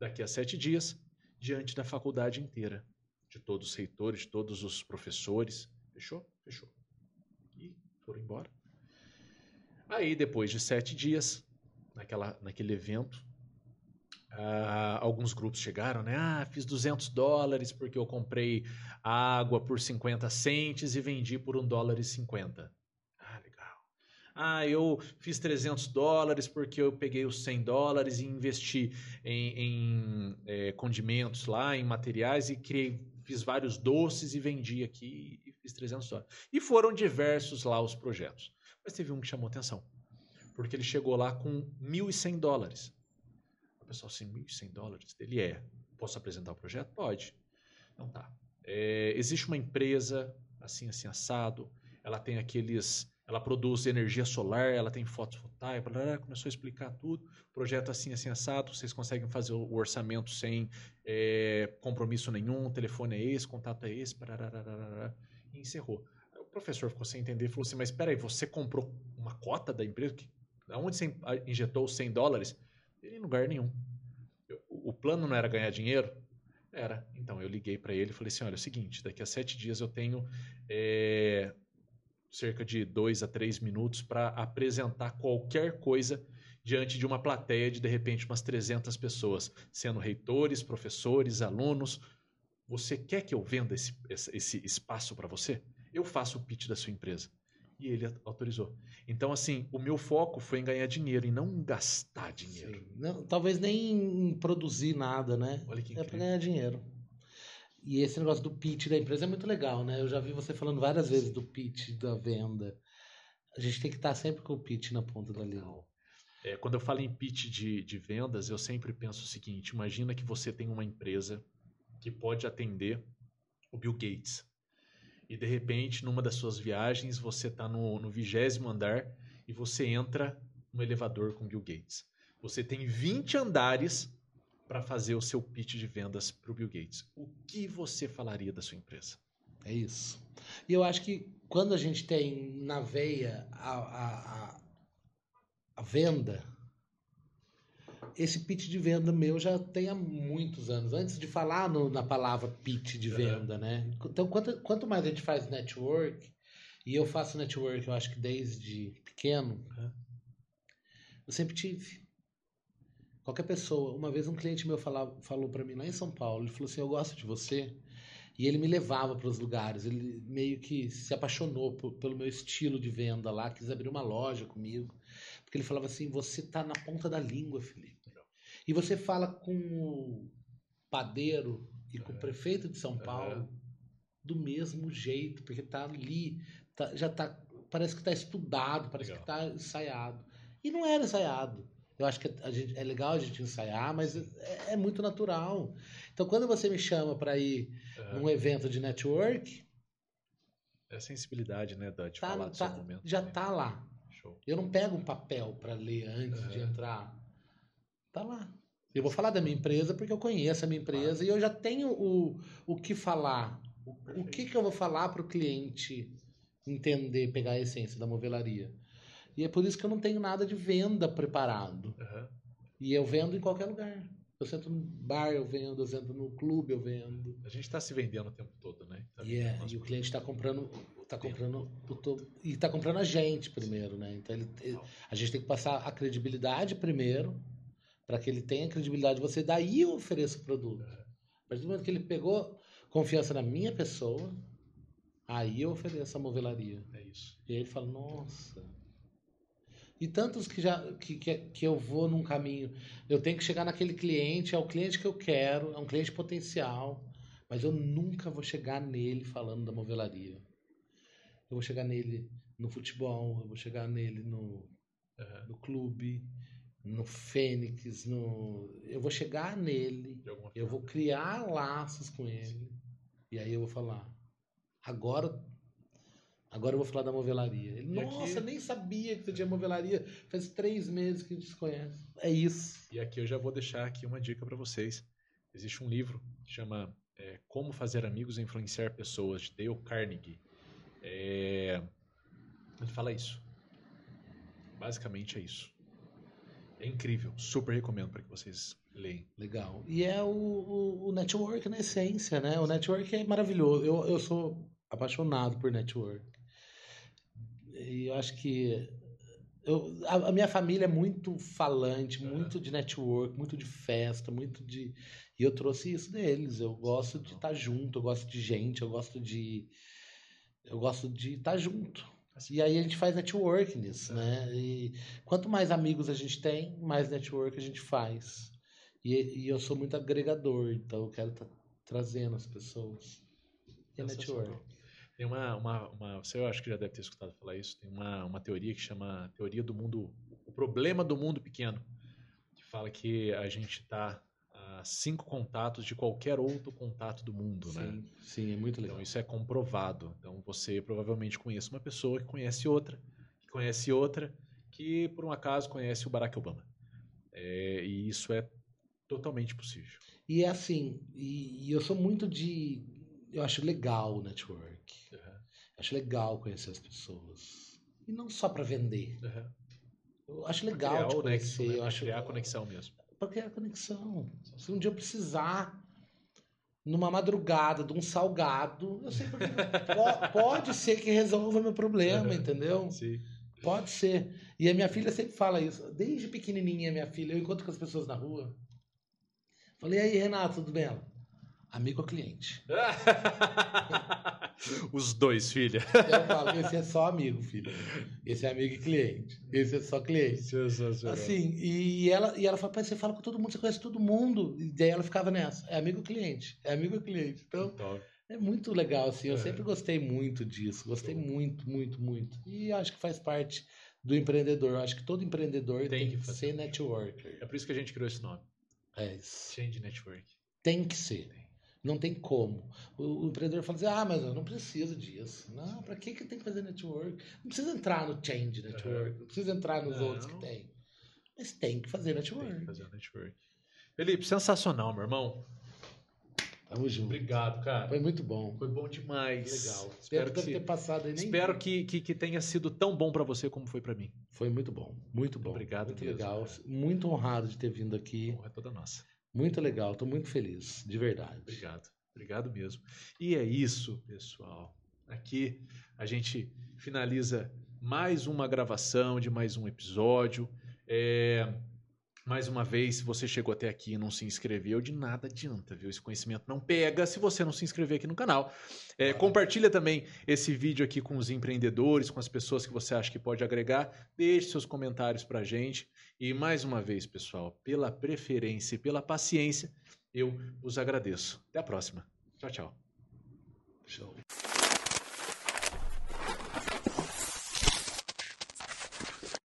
daqui a sete dias diante da faculdade inteira, de todos os reitores, de todos os professores. Fechou? Fechou. E foram embora. Aí, depois de sete dias, naquela, naquele evento, ah, alguns grupos chegaram, né? Ah, fiz 200 dólares porque eu comprei água por 50 centes e vendi por 1 dólar e 50. Ah, eu fiz 300 dólares porque eu peguei os 100 dólares e investi em, em, eh, condimentos lá, em materiais e criei, fiz vários doces e vendi aqui e fiz 300 dólares. E foram diversos lá os projetos. Mas teve um que chamou atenção, porque ele chegou lá com 1.100 dólares. O pessoal, assim, 1.100 dólares? Ele é. Posso apresentar o projeto? Pode. Então tá. É, existe uma empresa, assim, assim, assado, ela tem aqueles... Ela produz energia solar, ela tem fotovoltaica, blá, começou a explicar tudo. Projeto assim, assim, assado, vocês conseguem fazer o orçamento sem é, compromisso nenhum, o telefone é esse, contato é esse, pararararará, e encerrou. O professor ficou sem entender falou assim, mas espera aí, você comprou uma cota da empresa? Que, aonde você injetou os 100 dólares? Em lugar nenhum. O plano não era ganhar dinheiro? Era. Então eu liguei para ele e falei assim: olha, é o seguinte, daqui a sete dias eu tenho é, cerca de dois a três minutos para apresentar qualquer coisa diante de uma plateia de de repente umas 300 pessoas, sendo reitores, professores, alunos. Você quer que eu venda esse, esse- espaço para você? Eu faço o pitch da sua empresa. E ele autorizou. Então, assim, o meu foco foi em ganhar dinheiro e não gastar dinheiro. Não, talvez nem em produzir nada, né? Olha que É para ganhar dinheiro. E esse negócio do pitch da empresa é muito legal, né? Eu já vi você falando várias vezes do pitch da venda. A gente tem que estar sempre com o pitch na ponta da língua. É, quando eu falo em pitch de, de vendas, eu sempre penso o seguinte: imagina que você tem uma empresa que pode atender o Bill Gates. E de repente, numa das suas viagens, você está no no vigésimo andar e você entra no elevador com o Bill Gates. Você tem 20 andares para fazer o seu pitch de vendas para o Bill Gates. O que você falaria da sua empresa? É isso. E eu acho que quando a gente tem na veia a, a, a, a venda, esse pitch de venda meu já tem há muitos anos, antes de falar no, na palavra pitch de venda, né? Então, quanto, quanto mais a gente faz network, e eu faço network, eu acho que desde pequeno, Uhum. eu sempre tive. Qualquer pessoa. Uma vez um cliente meu falava, falou para mim lá em São Paulo, ele falou assim, eu gosto de você. E ele me levava para os lugares. Ele meio que se apaixonou por- pelo meu estilo de venda lá, quis abrir uma loja comigo. Porque ele falava assim, você tá na ponta da língua, Felipe. E você fala com o padeiro e com o prefeito de São. Paulo do mesmo jeito, porque tá ali, tá- já tá, parece que tá estudado, parece Legal. que tá ensaiado. E não era ensaiado. Eu acho que a gente, é legal a gente ensaiar, mas é, é muito natural. Então, quando você me chama para ir Uhum. num evento de network, É a sensibilidade, né, da, de tá, falar do tá- seu momento. já também. tá lá. Show. Eu não pego um papel para ler antes de Uhum. entrar. Tá lá. Eu vou falar da minha empresa porque eu conheço a minha empresa e eu já tenho o, o que falar. O, o que, que eu vou falar para o cliente entender, pegar a essência da movelaria. E é por isso que eu não tenho nada de venda preparado. Uhum. E eu vendo em qualquer lugar. Eu sento no bar, eu vendo, eu sento no clube, eu vendo. A gente está se vendendo o tempo todo, né? Tá nosso e o cliente está comprando, tá comprando o to- e está comprando a gente primeiro, né? Então ele, ele- a gente tem que passar a credibilidade primeiro para que ele tenha credibilidade de você. Daí eu ofereço o produto. A partir do momento que ele pegou confiança na minha pessoa, aí eu ofereço a movelaria. É isso. E aí ele fala, nossa. E tantos que já que, que, que eu vou num caminho, eu tenho que chegar naquele cliente, é o cliente que eu quero, é um cliente potencial, mas eu nunca vou chegar nele falando da movelaria. Eu vou chegar nele no futebol, eu vou chegar nele no, Uhum. no clube, no Fênix, no eu vou chegar nele eu vou criar laços com ele. E aí eu vou falar. Agora. Agora eu vou falar da movelaria. Ele, E aqui- Nossa, nem sabia que você tinha movelaria. Faz três meses que a gente se conhece. É isso. E aqui eu já vou deixar aqui uma dica para vocês. Existe um livro que chama é, Como Fazer Amigos e Influenciar Pessoas, de Dale Carnegie. É, Ele fala isso. Basicamente é isso. É incrível. Super recomendo para que vocês leem. Legal. E é o, o, o network na essência, né? O network é maravilhoso. Eu, eu sou apaixonado por network. E eu acho que. Eu, a, a minha família é muito falante, muito de network, muito de festa, muito de. E eu trouxe isso deles. Eu gosto de estar junto, eu gosto de gente, eu gosto de. Eu gosto de estar junto. E aí a gente faz network nisso, né? E quanto mais amigos a gente tem, mais network a gente faz. E, e eu sou muito agregador, então eu quero estar trazendo as pessoas. E é network. Tem uma, uma, uma- Você eu acho que já deve ter escutado falar isso. Tem uma, uma teoria que chama Teoria do Mundo. O problema do mundo pequeno. Que fala que a gente está a cinco contatos de qualquer outro contato do mundo, né? Sim, sim, é muito legal. Então isso é comprovado. Então você provavelmente conhece uma pessoa que conhece outra, que conhece outra, que por um acaso conhece o Barack Obama. É, e isso é totalmente possível. E é assim, e, e eu sou muito de. Eu acho legal o network. Acho legal conhecer as pessoas. E não só para vender. Eu acho legal criar te conhecer. né? eu Pra acho criar a conexão mesmo. Pra criar conexão. Se um dia eu precisar, numa madrugada, de um salgado, eu sei porque. po- pode ser que resolva meu problema, entendeu? Sim. Pode ser. E a minha filha sempre fala isso. Desde pequenininha, minha filha, eu encontro com as pessoas na rua. Falei, aí, Renato, tudo bem? Ela, Amigo ou cliente? Os dois, filha. Eu falo, esse é só amigo, filha. Esse é amigo e cliente. Esse é só cliente. Sensacional. Assim, e ela, e ela fala, pai, você fala com todo mundo, você conhece todo mundo. E daí ela ficava nessa. É amigo ou cliente? É amigo ou cliente? Então, Top. é muito legal, assim. Eu É. sempre gostei muito disso. Gostei Show. muito, muito, muito. E acho que faz parte do empreendedor. Eu acho que todo empreendedor Tem tem, que que fazer. ser networker. É por isso que a gente criou esse nome. É isso. Change Network. Tem que ser. Não tem como. O, o empreendedor fala assim: ah, mas eu não preciso disso. Não, pra que, que tem que fazer network? Não precisa entrar no Change Network, não precisa entrar nos Não. outros que tem. Mas tem que fazer Tem que network. fazer network. Felipe, sensacional, meu irmão. Tamo junto. Obrigado, cara. Foi muito bom. Foi bom demais. Legal. Espero que, ter passado aí nem espero que, que, que tenha sido tão bom pra você como foi pra mim. Foi muito bom. Muito bom. Obrigado Muito mesmo, legal. cara. Muito honrado de ter vindo aqui. Honra é toda nossa. Muito legal. Tô muito feliz. De verdade. Obrigado. Obrigado mesmo. E é isso, pessoal. Aqui a gente finaliza mais uma gravação de mais um episódio. É, Mais uma vez, se você chegou até aqui e não se inscreveu, de nada adianta, viu? Esse conhecimento não pega se você não se inscrever aqui no canal. É, compartilha também esse vídeo aqui com os empreendedores, com as pessoas que você acha que pode agregar. Deixe seus comentários pra gente. E mais uma vez, pessoal, pela preferência e pela paciência, eu os agradeço. Até a próxima. Tchau, tchau. Show.